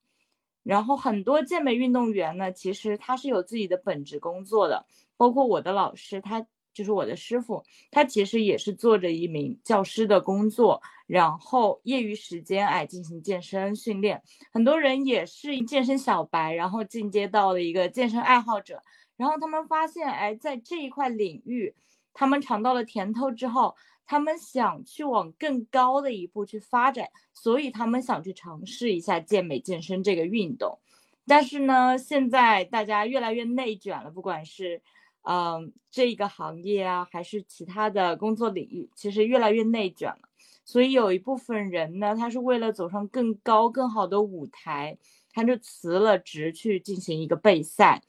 然后很多健美运动员呢，其实他是有自己的本职工作的，包括我的老师，他就是我的师傅，他其实也是做着一名教师的工作，然后业余时间哎进行健身训练。很多人也是健身小白，然后进阶到了一个健身爱好者。然后他们发现，哎，在这一块领域，他们尝到了甜头之后，他们想去往更高的一步去发展，所以他们想去尝试一下健美健身这个运动。但是呢，现在大家越来越内卷了，不管是，嗯，这一个行业啊，还是其他的工作领域，其实越来越内卷了。所以有一部分人呢，他是为了走上更高、更好的舞台，他就辞了职去进行一个备赛。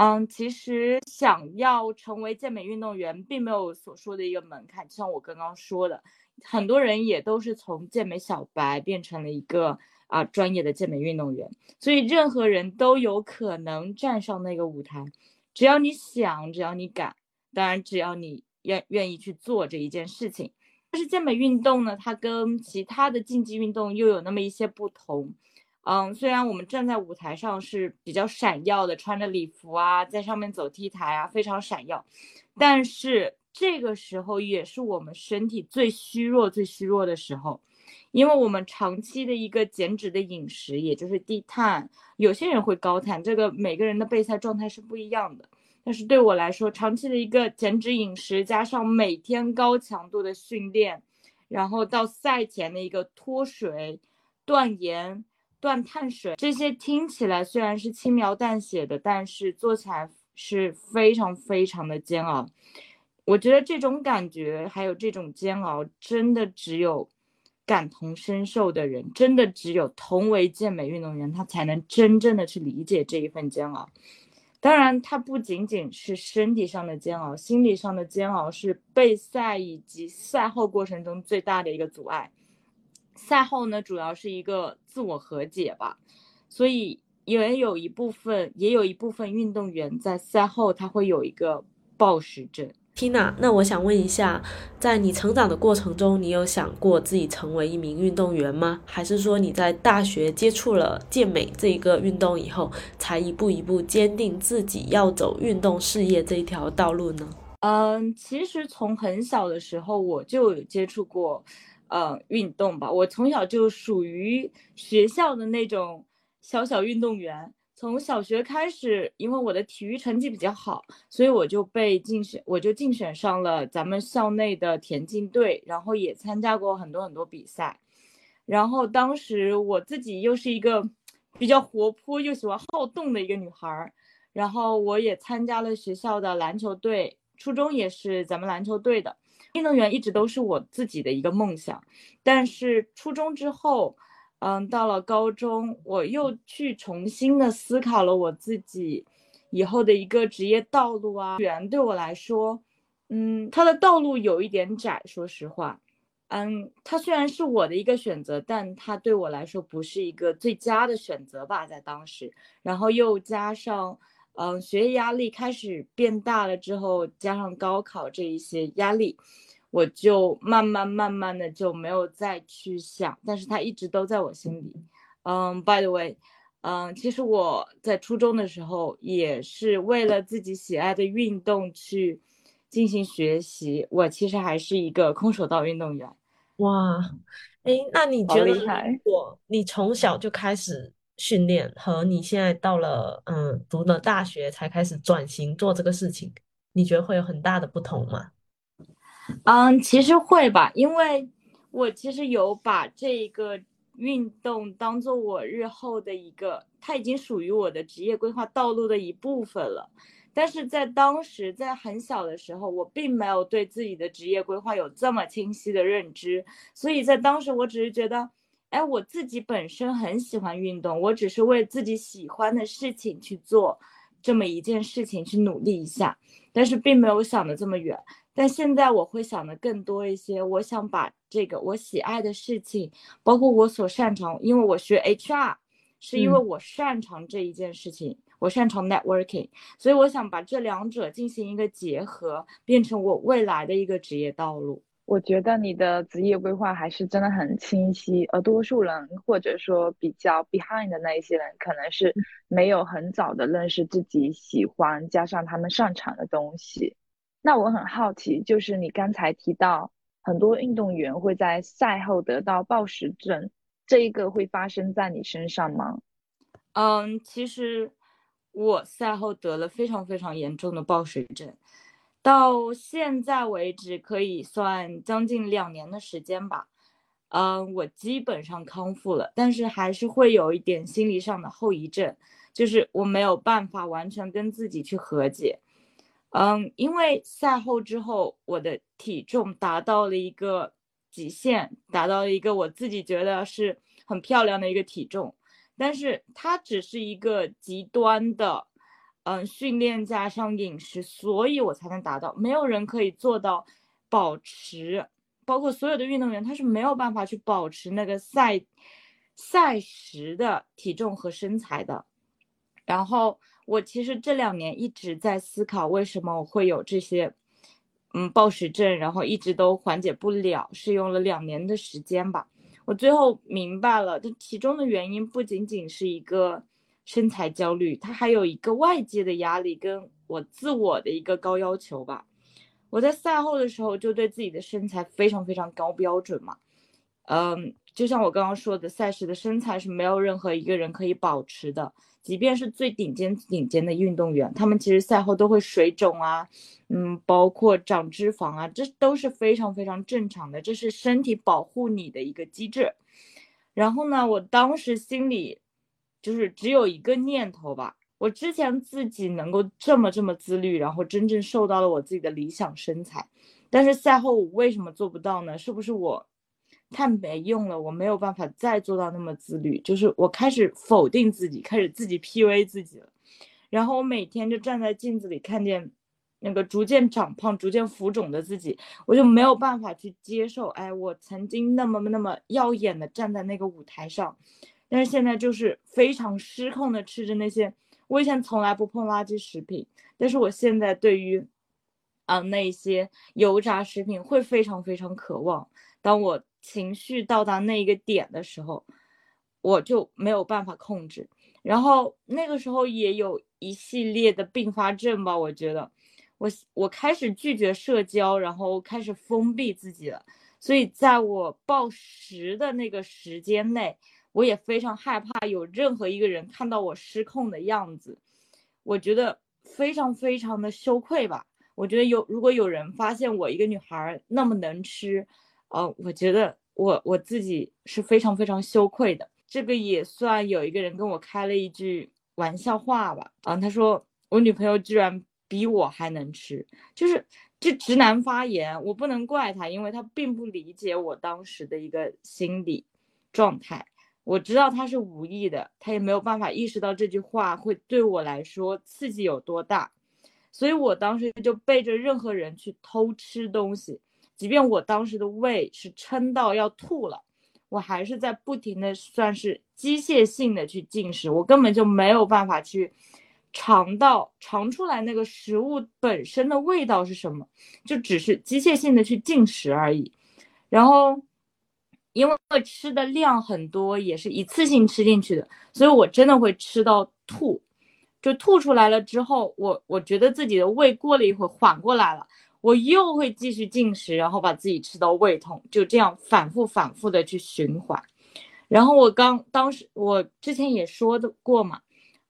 嗯，其实想要成为健美运动员，并没有所说的一个门槛。就像我刚刚说的，很多人也都是从健美小白变成了一个啊专业的健美运动员。所以任何人都有可能站上那个舞台，只要你想，只要你敢，当然只要你愿愿意去做这一件事情。但是健美运动呢，它跟其他的竞技运动又有那么一些不同。嗯，虽然我们站在舞台上是比较闪耀的，穿着礼服啊，在上面走 T 台啊，非常闪耀，但是这个时候也是我们身体最虚弱、最虚弱的时候，因为我们长期的一个减脂的饮食，也就是低碳，有些人会高碳，这个每个人的备赛状态是不一样的。但是对我来说，长期的一个减脂饮食，加上每天高强度的训练，然后到赛前的一个脱水、断盐。断碳水这些听起来虽然是轻描淡写的，但是做起来是非常非常的煎熬。我觉得这种感觉还有这种煎熬，真的只有感同身受的人，真的只有同为健美运动员，他才能真正的去理解这一份煎熬。当然，它不仅仅是身体上的煎熬，心理上的煎熬是备赛以及赛后过程中最大的一个阻碍。赛后呢，主要是一个自我和解吧，所以也有一部分，也有一部分运动员在赛后他会有一个暴食症。Tina，那我想问一下，在你成长的过程中，你有想过自己成为一名运动员吗？还是说你在大学接触了健美这一个运动以后，才一步一步坚定自己要走运动事业这一条道路呢？嗯，其实从很小的时候我就有接触过。呃，运动吧，我从小就属于学校的那种小小运动员。从小学开始，因为我的体育成绩比较好，所以我就被竞选，我就竞选上了咱们校内的田径队，然后也参加过很多很多比赛。然后当时我自己又是一个比较活泼又喜欢好动的一个女孩儿，然后我也参加了学校的篮球队，初中也是咱们篮球队的。运动员一直都是我自己的一个梦想，但是初中之后，嗯，到了高中，我又去重新的思考了我自己以后的一个职业道路啊。员对我来说，嗯，他的道路有一点窄，说实话，嗯，他虽然是我的一个选择，但他对我来说不是一个最佳的选择吧，在当时，然后又加上。嗯，学业压力开始变大了之后，加上高考这一些压力，我就慢慢慢慢的就没有再去想，但是它一直都在我心里。嗯，by the way，嗯，其实我在初中的时候也是为了自己喜爱的运动去进行学习，我其实还是一个空手道运动员。哇，哎，那你觉得如果你从小就开始？训练和你现在到了嗯读了大学才开始转型做这个事情，你觉得会有很大的不同吗？嗯，其实会吧，因为我其实有把这个运动当做我日后的一个，它已经属于我的职业规划道路的一部分了。但是在当时，在很小的时候，我并没有对自己的职业规划有这么清晰的认知，所以在当时我只是觉得。哎，我自己本身很喜欢运动，我只是为自己喜欢的事情去做这么一件事情去努力一下。但是并没有想的这么远。但现在我会想的更多一些，我想把这个我喜爱的事情，包括我所擅长，因为我学 HR，是因为我擅长这一件事情，我擅长 networking，所以我想把这两者进行一个结合，变成我未来的一个职业道路。我觉得你的职业规划还是真的很清晰，而多数人或者说比较 behind 的那一些人，可能是没有很早的认识自己喜欢加上他们擅长的东西。那我很好奇，就是你刚才提到很多运动员会在赛后得到暴食症，这一个会发生在你身上吗？嗯，其实我赛后得了非常非常严重的暴食症。到现在为止，可以算将近两年的时间吧。嗯，我基本上康复了，但是还是会有一点心理上的后遗症，就是我没有办法完全跟自己去和解。嗯，因为赛后之后，我的体重达到了一个极限，达到了一个我自己觉得是很漂亮的一个体重，但是它只是一个极端的。嗯，训练加上饮食，所以我才能达到。没有人可以做到保持，包括所有的运动员，他是没有办法去保持那个赛赛时的体重和身材的。然后我其实这两年一直在思考，为什么我会有这些嗯暴食症，然后一直都缓解不了，是用了两年的时间吧。我最后明白了，这其中的原因不仅仅是一个。身材焦虑，他还有一个外界的压力，跟我自我的一个高要求吧。我在赛后的时候就对自己的身材非常非常高标准嘛，嗯，就像我刚刚说的，赛事的身材是没有任何一个人可以保持的，即便是最顶尖顶尖的运动员，他们其实赛后都会水肿啊，嗯，包括长脂肪啊，这都是非常非常正常的，这是身体保护你的一个机制。然后呢，我当时心里。就是只有一个念头吧，我之前自己能够这么这么自律，然后真正瘦到了我自己的理想身材，但是赛后我为什么做不到呢？是不是我太没用了？我没有办法再做到那么自律，就是我开始否定自己，开始自己 PUA 自己了。然后我每天就站在镜子里，看见那个逐渐长胖、逐渐浮肿的自己，我就没有办法去接受。哎，我曾经那么那么耀眼的站在那个舞台上。但是现在就是非常失控的吃着那些，我以前从来不碰垃圾食品，但是我现在对于，啊那些油炸食品会非常非常渴望。当我情绪到达那一个点的时候，我就没有办法控制。然后那个时候也有一系列的并发症吧，我觉得，我我开始拒绝社交，然后开始封闭自己了。所以在我暴食的那个时间内。我也非常害怕有任何一个人看到我失控的样子，我觉得非常非常的羞愧吧。我觉得有如果有人发现我一个女孩那么能吃，呃，我觉得我我自己是非常非常羞愧的。这个也算有一个人跟我开了一句玩笑话吧。啊，他说我女朋友居然比我还能吃，就是这直男发言，我不能怪他，因为他并不理解我当时的一个心理状态。我知道他是无意的，他也没有办法意识到这句话会对我来说刺激有多大，所以我当时就背着任何人去偷吃东西，即便我当时的胃是撑到要吐了，我还是在不停的算是机械性的去进食，我根本就没有办法去尝到尝出来那个食物本身的味道是什么，就只是机械性的去进食而已，然后。因为我吃的量很多，也是一次性吃进去的，所以我真的会吃到吐，就吐出来了之后，我我觉得自己的胃过了一会儿缓过来了，我又会继续进食，然后把自己吃到胃痛，就这样反复反复的去循环。然后我刚当时我之前也说的过嘛，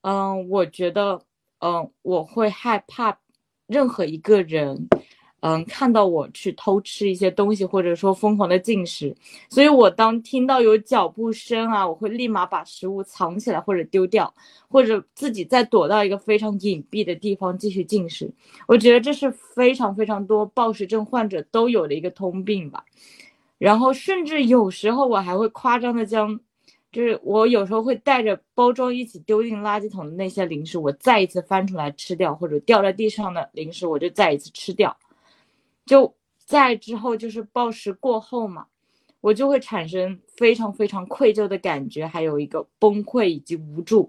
嗯，我觉得嗯我会害怕任何一个人。嗯，看到我去偷吃一些东西，或者说疯狂的进食，所以我当听到有脚步声啊，我会立马把食物藏起来或者丢掉，或者自己再躲到一个非常隐蔽的地方继续进食。我觉得这是非常非常多暴食症患者都有的一个通病吧。然后甚至有时候我还会夸张的将就是我有时候会带着包装一起丢进垃圾桶的那些零食，我再一次翻出来吃掉，或者掉在地上的零食，我就再一次吃掉。就在之后就是暴食过后嘛，我就会产生非常非常愧疚的感觉，还有一个崩溃以及无助，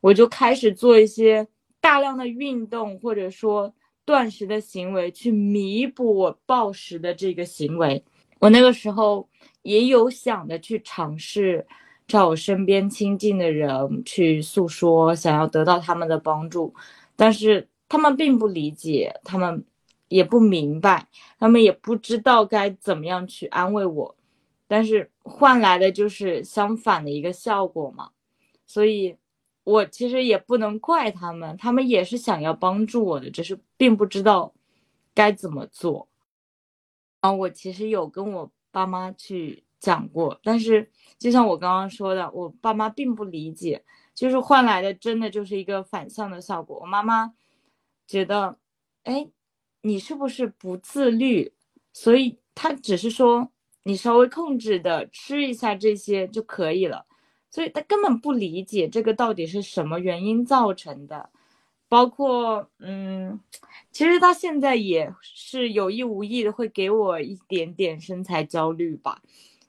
我就开始做一些大量的运动，或者说断食的行为，去弥补我暴食的这个行为。我那个时候也有想着去尝试。找身边亲近的人去诉说，想要得到他们的帮助，但是他们并不理解，他们也不明白，他们也不知道该怎么样去安慰我，但是换来的就是相反的一个效果嘛。所以，我其实也不能怪他们，他们也是想要帮助我的，只是并不知道该怎么做。啊，我其实有跟我爸妈去。讲过，但是就像我刚刚说的，我爸妈并不理解，就是换来的真的就是一个反向的效果。我妈妈觉得，哎，你是不是不自律？所以他只是说你稍微控制的吃一下这些就可以了，所以他根本不理解这个到底是什么原因造成的。包括，嗯，其实他现在也是有意无意的会给我一点点身材焦虑吧。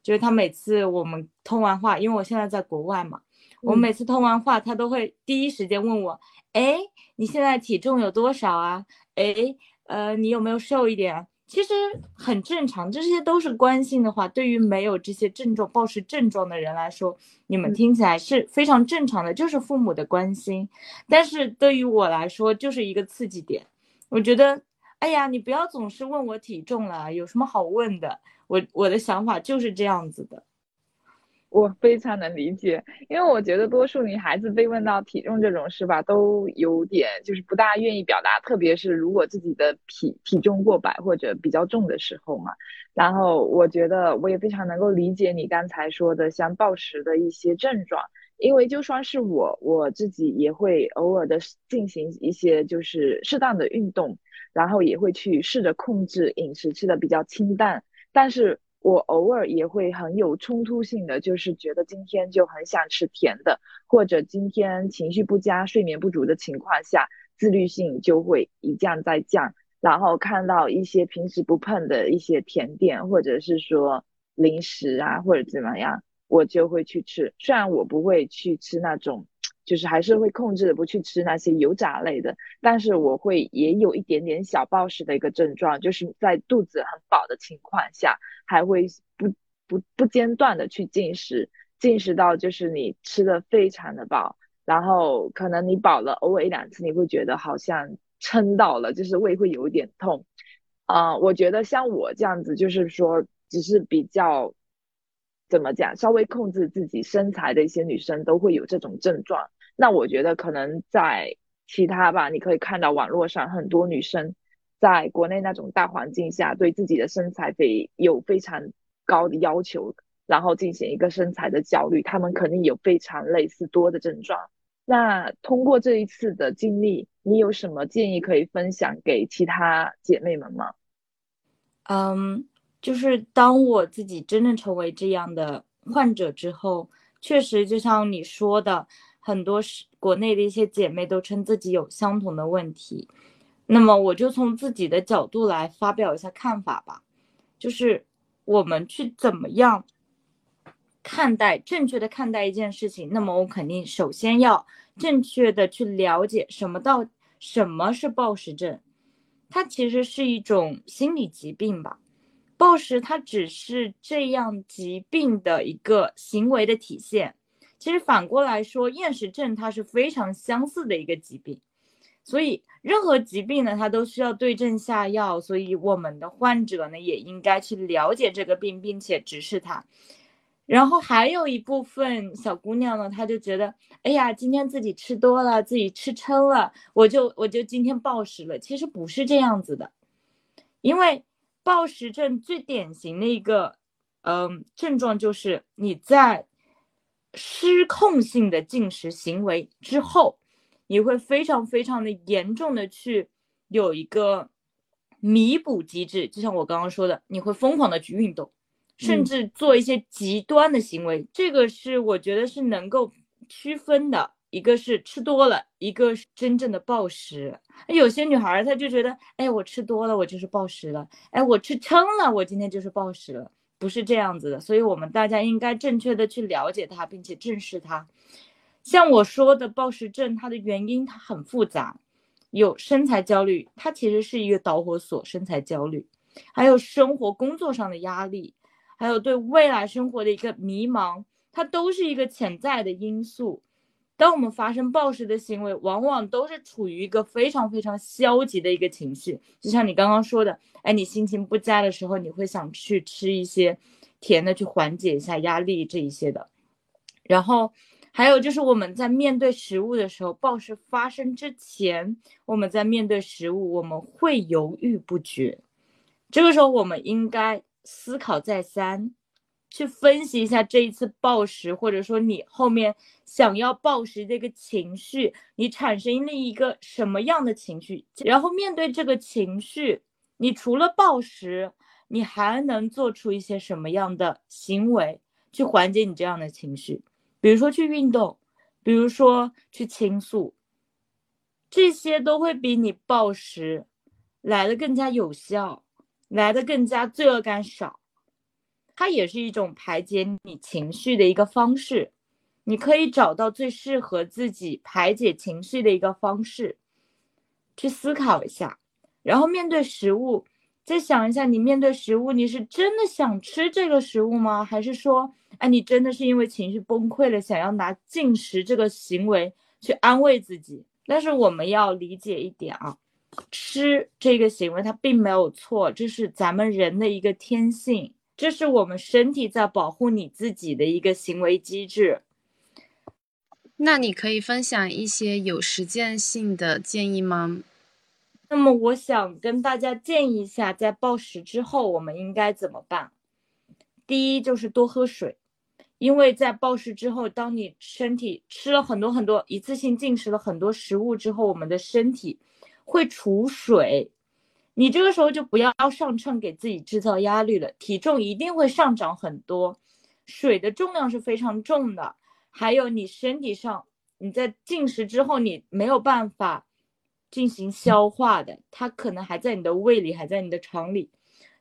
就是他每次我们通完话，因为我现在在国外嘛，我每次通完话，他都会第一时间问我，哎，你现在体重有多少啊？哎，呃，你有没有瘦一点？其实很正常，这些都是关心的话。对于没有这些症状、暴食症状的人来说，你们听起来是非常正常的，就是父母的关心。但是对于我来说，就是一个刺激点。我觉得，哎呀，你不要总是问我体重了，有什么好问的？我我的想法就是这样子的，我非常能理解，因为我觉得多数女孩子被问到体重这种事吧，都有点就是不大愿意表达，特别是如果自己的体体重过百或者比较重的时候嘛。然后我觉得我也非常能够理解你刚才说的像暴食的一些症状，因为就算是我我自己也会偶尔的进行一些就是适当的运动，然后也会去试着控制饮食，吃的比较清淡。但是我偶尔也会很有冲突性的，就是觉得今天就很想吃甜的，或者今天情绪不佳、睡眠不足的情况下，自律性就会一降再降。然后看到一些平时不碰的一些甜点，或者是说零食啊，或者怎么样，我就会去吃。虽然我不会去吃那种。就是还是会控制的不去吃那些油炸类的，但是我会也有一点点小暴食的一个症状，就是在肚子很饱的情况下，还会不不不间断的去进食，进食到就是你吃的非常的饱，然后可能你饱了，偶尔一两次你会觉得好像撑到了，就是胃会有一点痛，啊，我觉得像我这样子，就是说只是比较怎么讲，稍微控制自己身材的一些女生都会有这种症状。那我觉得可能在其他吧，你可以看到网络上很多女生，在国内那种大环境下，对自己的身材非有非常高的要求，然后进行一个身材的焦虑，她们肯定有非常类似多的症状。那通过这一次的经历，你有什么建议可以分享给其他姐妹们吗？嗯，就是当我自己真正成为这样的患者之后，确实就像你说的。很多是国内的一些姐妹都称自己有相同的问题，那么我就从自己的角度来发表一下看法吧，就是我们去怎么样看待正确的看待一件事情，那么我肯定首先要正确的去了解什么到什么是暴食症，它其实是一种心理疾病吧，暴食它只是这样疾病的一个行为的体现。其实反过来说，厌食症它是非常相似的一个疾病，所以任何疾病呢，它都需要对症下药。所以我们的患者呢，也应该去了解这个病，并且直视它。然后还有一部分小姑娘呢，她就觉得，哎呀，今天自己吃多了，自己吃撑了，我就我就今天暴食了。其实不是这样子的，因为暴食症最典型的一个，嗯，症状就是你在。失控性的进食行为之后，你会非常非常的严重的去有一个弥补机制，就像我刚刚说的，你会疯狂的去运动，甚至做一些极端的行为。这个是我觉得是能够区分的。一个是吃多了，一个是真正的暴食。有些女孩她就觉得，哎，我吃多了，我就是暴食了；哎，我吃撑了，我今天就是暴食了。不是这样子的，所以我们大家应该正确的去了解它，并且正视它。像我说的暴食症，它的原因它很复杂，有身材焦虑，它其实是一个导火索，身材焦虑，还有生活工作上的压力，还有对未来生活的一个迷茫，它都是一个潜在的因素。当我们发生暴食的行为，往往都是处于一个非常非常消极的一个情绪，就像你刚刚说的，哎，你心情不佳的时候，你会想去吃一些甜的去缓解一下压力这一些的。然后还有就是我们在面对食物的时候，暴食发生之前，我们在面对食物，我们会犹豫不决，这个时候我们应该思考再三。去分析一下这一次暴食，或者说你后面想要暴食这个情绪，你产生了一个什么样的情绪？然后面对这个情绪，你除了暴食，你还能做出一些什么样的行为去缓解你这样的情绪？比如说去运动，比如说去倾诉，这些都会比你暴食来的更加有效，来的更加罪恶感少。它也是一种排解你情绪的一个方式，你可以找到最适合自己排解情绪的一个方式，去思考一下，然后面对食物，再想一下，你面对食物，你是真的想吃这个食物吗？还是说，哎，你真的是因为情绪崩溃了，想要拿进食这个行为去安慰自己？但是我们要理解一点啊，吃这个行为它并没有错，这是咱们人的一个天性。这是我们身体在保护你自己的一个行为机制。那你可以分享一些有实践性的建议吗？那么我想跟大家建议一下，在暴食之后我们应该怎么办？第一就是多喝水，因为在暴食之后，当你身体吃了很多很多，一次性进食了很多食物之后，我们的身体会储水。你这个时候就不要上秤，给自己制造压力了，体重一定会上涨很多。水的重量是非常重的，还有你身体上，你在进食之后，你没有办法进行消化的，它可能还在你的胃里，还在你的肠里，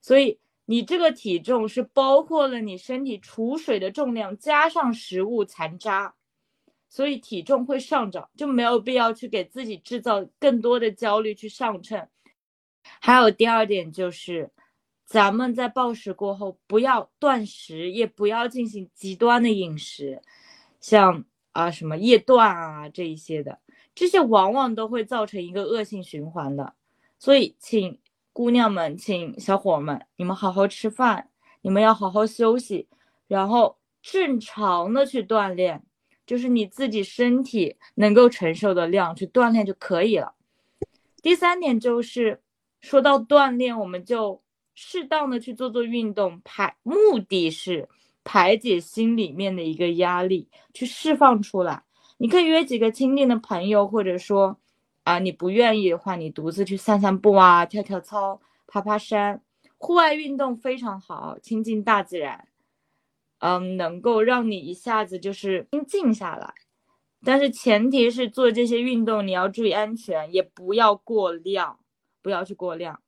所以你这个体重是包括了你身体储水的重量加上食物残渣，所以体重会上涨，就没有必要去给自己制造更多的焦虑去上秤。还有第二点就是，咱们在暴食过后不要断食，也不要进行极端的饮食，像啊什么夜断啊这一些的，这些往往都会造成一个恶性循环的。所以，请姑娘们，请小伙们，你们好好吃饭，你们要好好休息，然后正常的去锻炼，就是你自己身体能够承受的量去锻炼就可以了。第三点就是。说到锻炼，我们就适当的去做做运动，排目的是排解心里面的一个压力，去释放出来。你可以约几个亲近的朋友，或者说，啊，你不愿意的话，你独自去散散步啊，跳跳操，爬爬山，户外运动非常好，亲近大自然，嗯，能够让你一下子就是心静下来。但是前提是做这些运动，你要注意安全，也不要过量。不要去过量，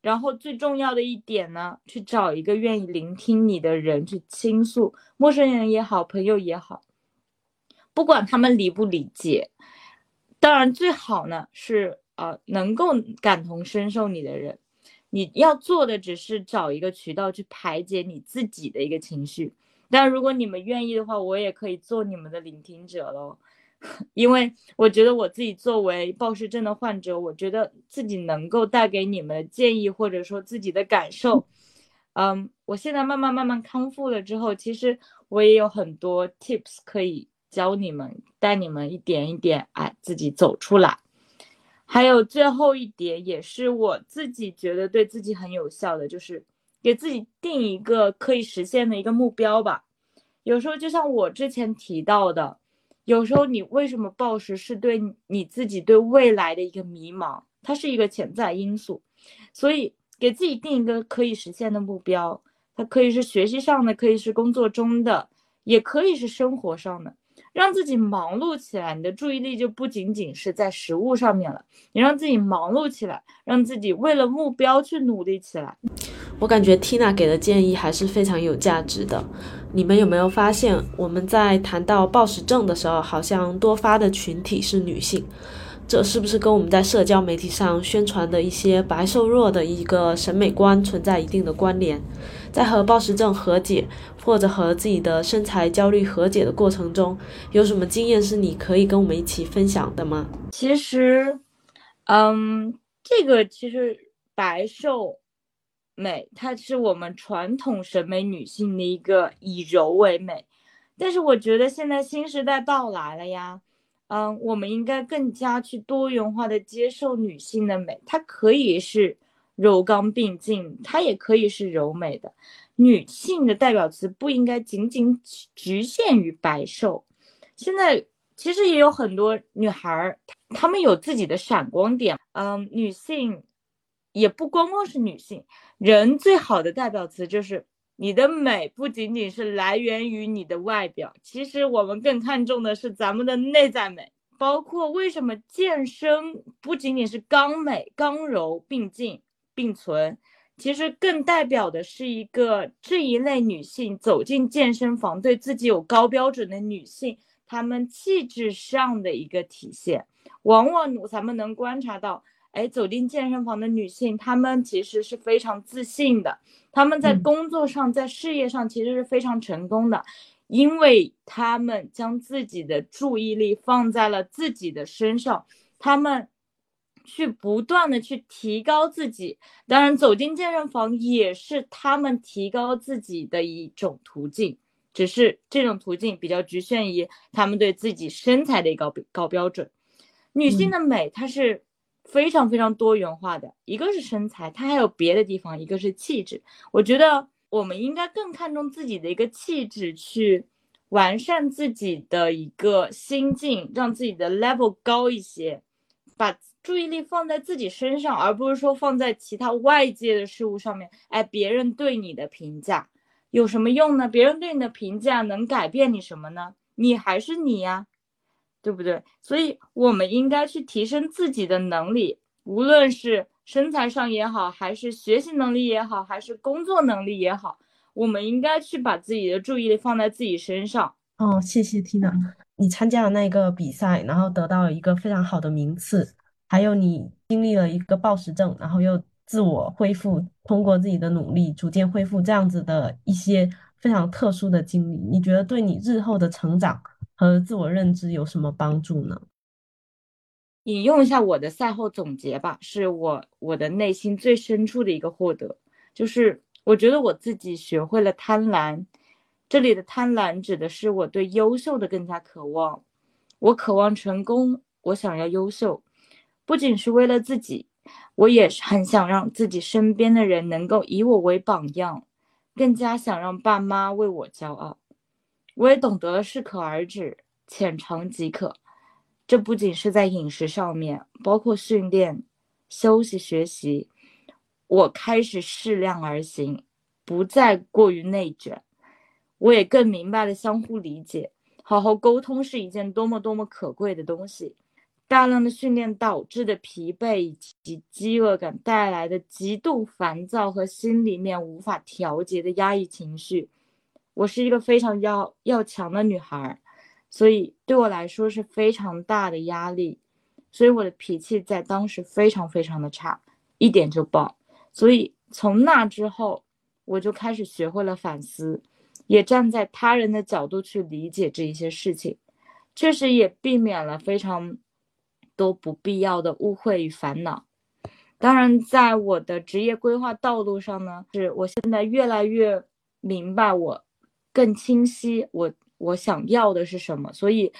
然后最重要的一点呢，去找一个愿意聆听你的人去倾诉，陌生人也好，朋友也好，不管他们理不理解，当然最好呢是呃能够感同身受你的人，你要做的只是找一个渠道去排解你自己的一个情绪，但如果你们愿意的话，我也可以做你们的聆听者喽。因为我觉得我自己作为暴食症的患者，我觉得自己能够带给你们的建议或者说自己的感受，嗯，我现在慢慢慢慢康复了之后，其实我也有很多 tips 可以教你们，带你们一点一点哎自己走出来。还有最后一点，也是我自己觉得对自己很有效的，就是给自己定一个可以实现的一个目标吧。有时候就像我之前提到的。有时候你为什么暴食，是对你自己对未来的一个迷茫，它是一个潜在因素，所以给自己定一个可以实现的目标，它可以是学习上的，可以是工作中的，也可以是生活上的。让自己忙碌起来，你的注意力就不仅仅是在食物上面了。你让自己忙碌起来，让自己为了目标去努力起来。我感觉 Tina 给的建议还是非常有价值的。你们有没有发现，我们在谈到暴食症的时候，好像多发的群体是女性？这是不是跟我们在社交媒体上宣传的一些白瘦弱的一个审美观存在一定的关联？在和暴食症和解，或者和自己的身材焦虑和解的过程中，有什么经验是你可以跟我们一起分享的吗？其实，嗯，这个其实白瘦美，它是我们传统审美女性的一个以柔为美，但是我觉得现在新时代到来了呀，嗯，我们应该更加去多元化的接受女性的美，它可以是。柔刚并进，它也可以是柔美的。女性的代表词不应该仅仅局限于白瘦。现在其实也有很多女孩儿，她们有自己的闪光点。嗯，女性也不光光是女性，人最好的代表词就是你的美不仅仅是来源于你的外表，其实我们更看重的是咱们的内在美。包括为什么健身不仅仅是刚美、刚柔并进。并存，其实更代表的是一个这一类女性走进健身房，对自己有高标准的女性，她们气质上的一个体现。往往咱们能观察到，哎，走进健身房的女性，她们其实是非常自信的，她们在工作上、在事业上其实是非常成功的，因为她们将自己的注意力放在了自己的身上，她们。去不断的去提高自己，当然走进健身房也是他们提高自己的一种途径，只是这种途径比较局限于他们对自己身材的一个高高标准。女性的美，它是非常非常多元化的，一个是身材，它还有别的地方，一个是气质。我觉得我们应该更看重自己的一个气质，去完善自己的一个心境，让自己的 level 高一些，把。注意力放在自己身上，而不是说放在其他外界的事物上面。哎，别人对你的评价有什么用呢？别人对你的评价能改变你什么呢？你还是你呀，对不对？所以，我们应该去提升自己的能力，无论是身材上也好，还是学习能力也好，还是工作能力也好，我们应该去把自己的注意力放在自己身上。哦，谢谢 Tina，你参加了那个比赛，然后得到了一个非常好的名次。还有你经历了一个暴食症，然后又自我恢复，通过自己的努力逐渐恢复，这样子的一些非常特殊的经历，你觉得对你日后的成长和自我认知有什么帮助呢？引用一下我的赛后总结吧，是我我的内心最深处的一个获得，就是我觉得我自己学会了贪婪。这里的贪婪指的是我对优秀的更加渴望，我渴望成功，我想要优秀。不仅是为了自己，我也很想让自己身边的人能够以我为榜样，更加想让爸妈为我骄傲。我也懂得了适可而止，浅尝即可。这不仅是在饮食上面，包括训练、休息、学习，我开始适量而行，不再过于内卷。我也更明白了相互理解、好好沟通是一件多么多么可贵的东西。大量的训练导致的疲惫以及饥饿感带来的极度烦躁和心里面无法调节的压抑情绪，我是一个非常要要强的女孩，所以对我来说是非常大的压力，所以我的脾气在当时非常非常的差，一点就爆。所以从那之后，我就开始学会了反思，也站在他人的角度去理解这一些事情，确实也避免了非常。多不必要的误会与烦恼。当然，在我的职业规划道路上呢，是我现在越来越明白，我更清晰，我我想要的是什么。所以，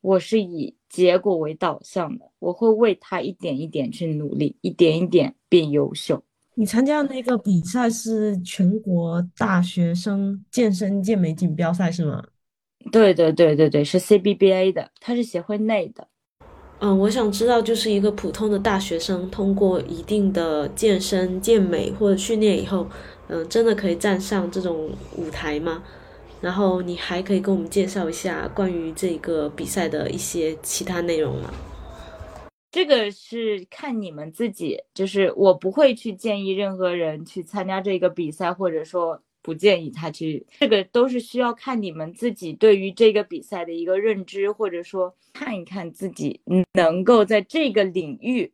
我是以结果为导向的，我会为他一点一点去努力，一点一点变优秀。你参加那个比赛是全国大学生健身健美锦标赛是吗？对对对对对，是 CBBA 的，它是协会内的。嗯，我想知道，就是一个普通的大学生，通过一定的健身、健美或者训练以后，嗯，真的可以站上这种舞台吗？然后你还可以跟我们介绍一下关于这个比赛的一些其他内容吗？这个是看你们自己，就是我不会去建议任何人去参加这个比赛，或者说。不建议他去，这个都是需要看你们自己对于这个比赛的一个认知，或者说看一看自己能够在这个领域，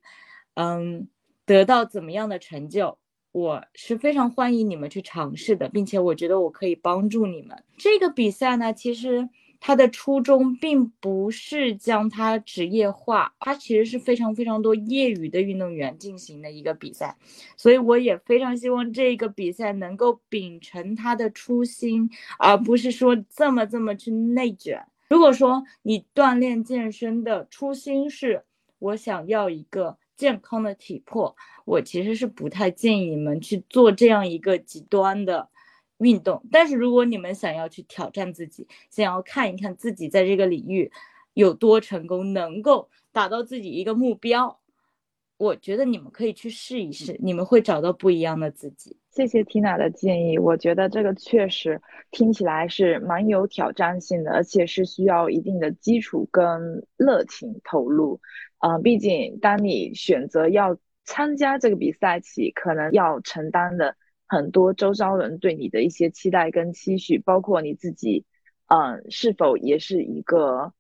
嗯，得到怎么样的成就。我是非常欢迎你们去尝试的，并且我觉得我可以帮助你们。这个比赛呢，其实。它的初衷并不是将它职业化，它其实是非常非常多业余的运动员进行的一个比赛，所以我也非常希望这个比赛能够秉承他的初心，而不是说这么这么去内卷。如果说你锻炼健身的初心是我想要一个健康的体魄，我其实是不太建议你们去做这样一个极端的。运动，但是如果你们想要去挑战自己，想要看一看自己在这个领域有多成功，能够达到自己一个目标，我觉得你们可以去试一试，你们会找到不一样的自己。谢谢 Tina 的建议，我觉得这个确实听起来是蛮有挑战性的，而且是需要一定的基础跟热情投入。嗯，毕竟当你选择要参加这个比赛起，可能要承担的。很多周遭人对你的一些期待跟期许，包括你自己，嗯，是否也是一个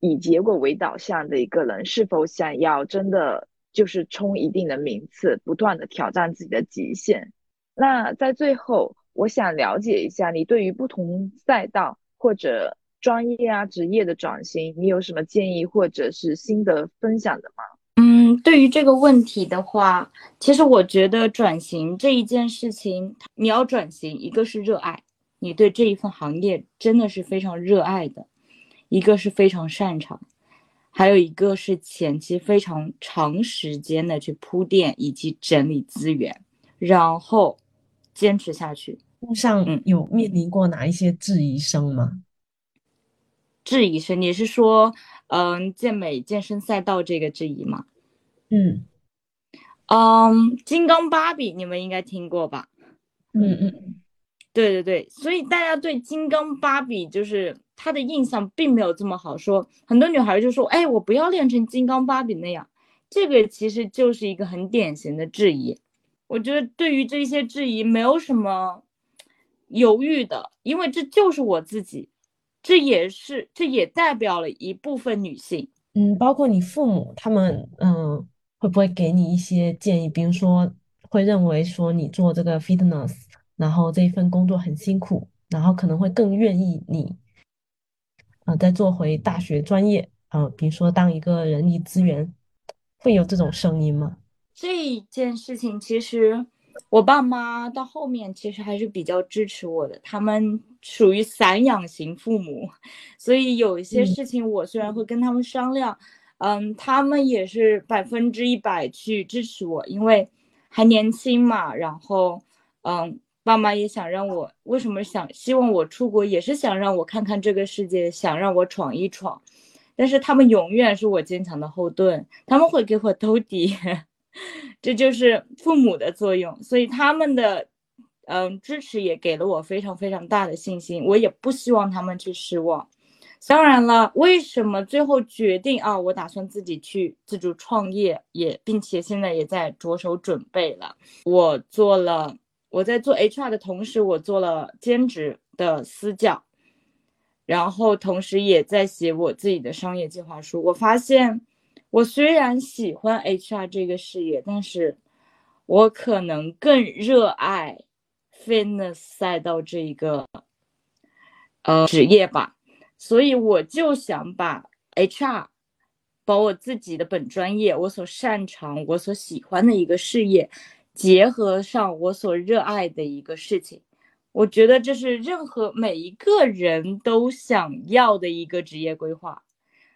以结果为导向的一个人？是否想要真的就是冲一定的名次，不断的挑战自己的极限？那在最后，我想了解一下你对于不同赛道或者专业啊、职业的转型，你有什么建议或者是心得分享的吗？嗯，对于这个问题的话，其实我觉得转型这一件事情，你要转型，一个是热爱，你对这一份行业真的是非常热爱的；一个是非常擅长，还有一个是前期非常长时间的去铺垫以及整理资源，然后坚持下去。路上有面临过哪一些质疑声吗？质疑声，你是说？嗯，健美健身赛道这个质疑吗？嗯，嗯，金刚芭比你们应该听过吧？嗯嗯，对对对，所以大家对金刚芭比就是她的印象并没有这么好，说很多女孩就说，哎，我不要练成金刚芭比那样，这个其实就是一个很典型的质疑。我觉得对于这些质疑没有什么犹豫的，因为这就是我自己。这也是，这也代表了一部分女性，嗯，包括你父母，他们，嗯，会不会给你一些建议？比如说，会认为说你做这个 fitness，然后这一份工作很辛苦，然后可能会更愿意你，啊，再做回大学专业，啊，比如说当一个人力资源，会有这种声音吗？这件事情其实。我爸妈到后面其实还是比较支持我的，他们属于散养型父母，所以有一些事情我虽然会跟他们商量，嗯，他们也是百分之一百去支持我，因为还年轻嘛。然后，嗯，爸妈也想让我，为什么想希望我出国，也是想让我看看这个世界，想让我闯一闯。但是他们永远是我坚强的后盾，他们会给我兜底。这就是父母的作用，所以他们的嗯支持也给了我非常非常大的信心。我也不希望他们去失望。当然了，为什么最后决定啊？我打算自己去自主创业，也并且现在也在着手准备了。我做了，我在做 HR 的同时，我做了兼职的私教，然后同时也在写我自己的商业计划书。我发现。我虽然喜欢 HR 这个事业，但是我可能更热爱 fitness 赛道这一个呃职业吧，所以我就想把 HR，把我自己的本专业，我所擅长、我所喜欢的一个事业，结合上我所热爱的一个事情，我觉得这是任何每一个人都想要的一个职业规划，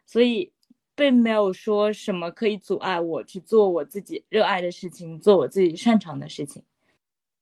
所以。并没有说什么可以阻碍我去做我自己热爱的事情，做我自己擅长的事情。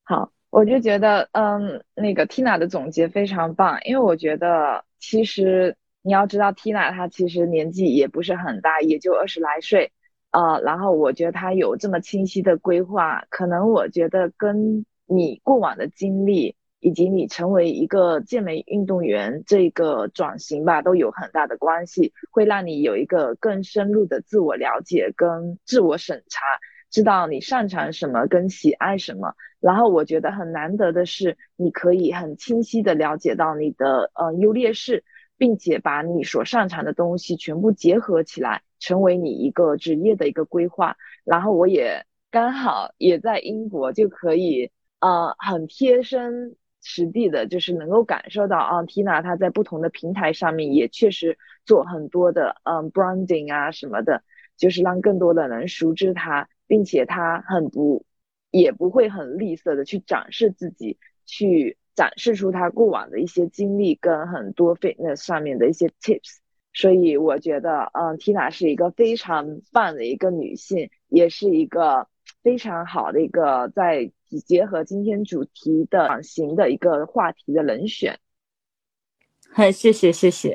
好，我就觉得，嗯，那个 Tina 的总结非常棒，因为我觉得其实你要知道，Tina 她其实年纪也不是很大，也就二十来岁，呃，然后我觉得她有这么清晰的规划，可能我觉得跟你过往的经历。以及你成为一个健美运动员这个转型吧，都有很大的关系，会让你有一个更深入的自我了解跟自我审查，知道你擅长什么跟喜爱什么。然后我觉得很难得的是，你可以很清晰的了解到你的呃优劣势，并且把你所擅长的东西全部结合起来，成为你一个职业的一个规划。然后我也刚好也在英国，就可以呃很贴身。实地的，就是能够感受到啊，Tina 她在不同的平台上面也确实做很多的嗯 branding 啊什么的，就是让更多的人熟知她，并且她很不也不会很吝啬的去展示自己，去展示出她过往的一些经历跟很多 fitness 上面的一些 tips。所以我觉得嗯，Tina 是一个非常棒的一个女性，也是一个非常好的一个在。结合今天主题的转型的一个话题的人选，嗨，谢谢谢谢。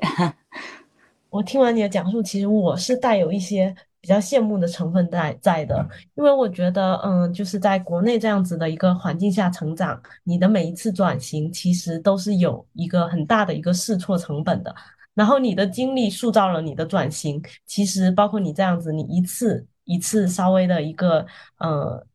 我听完你的讲述，其实我是带有一些比较羡慕的成分在在的，因为我觉得，嗯，就是在国内这样子的一个环境下成长，你的每一次转型其实都是有一个很大的一个试错成本的。然后你的经历塑造了你的转型，其实包括你这样子，你一次一次稍微的一个，呃。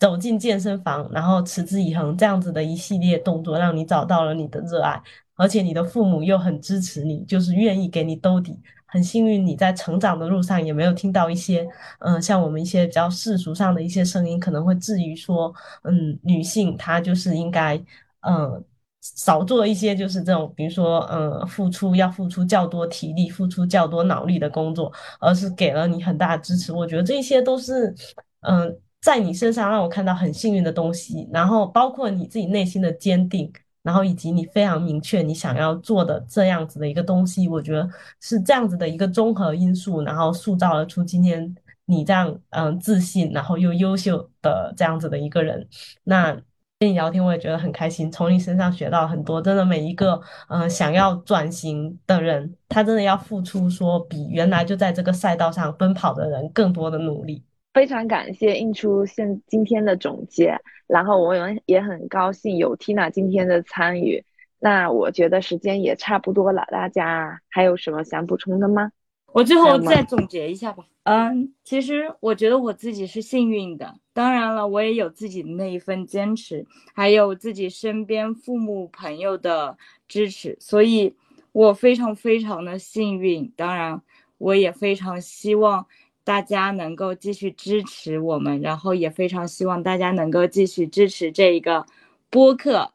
走进健身房，然后持之以恒这样子的一系列动作，让你找到了你的热爱，而且你的父母又很支持你，就是愿意给你兜底。很幸运你在成长的路上也没有听到一些，嗯，像我们一些比较世俗上的一些声音，可能会质疑说，嗯，女性她就是应该，嗯，少做一些就是这种，比如说，嗯，付出要付出较多体力、付出较多脑力的工作，而是给了你很大的支持。我觉得这些都是，嗯。在你身上让我看到很幸运的东西，然后包括你自己内心的坚定，然后以及你非常明确你想要做的这样子的一个东西，我觉得是这样子的一个综合因素，然后塑造了出今天你这样嗯自信，然后又优秀的这样子的一个人。那跟你聊天我也觉得很开心，从你身上学到很多，真的每一个嗯想要转型的人，他真的要付出说比原来就在这个赛道上奔跑的人更多的努力。非常感谢印出现今天的总结，然后我们也很高兴有 Tina 今天的参与。那我觉得时间也差不多了，大家还有什么想补充的吗？我最后再总结一下吧。嗯，其实我觉得我自己是幸运的，当然了，我也有自己的那一份坚持，还有自己身边父母朋友的支持，所以我非常非常的幸运。当然，我也非常希望。大家能够继续支持我们，然后也非常希望大家能够继续支持这一个播客。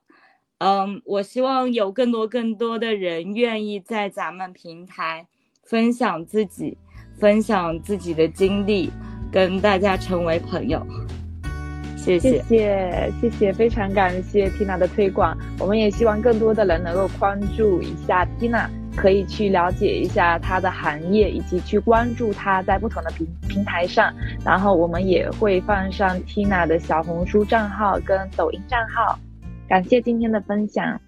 嗯，我希望有更多更多的人愿意在咱们平台分享自己，分享自己的经历，跟大家成为朋友。谢谢谢谢谢，非常感谢 Tina 的推广。我们也希望更多的人能够关注一下 Tina。可以去了解一下它的行业，以及去关注它在不同的平平台上。然后我们也会放上 Tina 的小红书账号跟抖音账号。感谢今天的分享。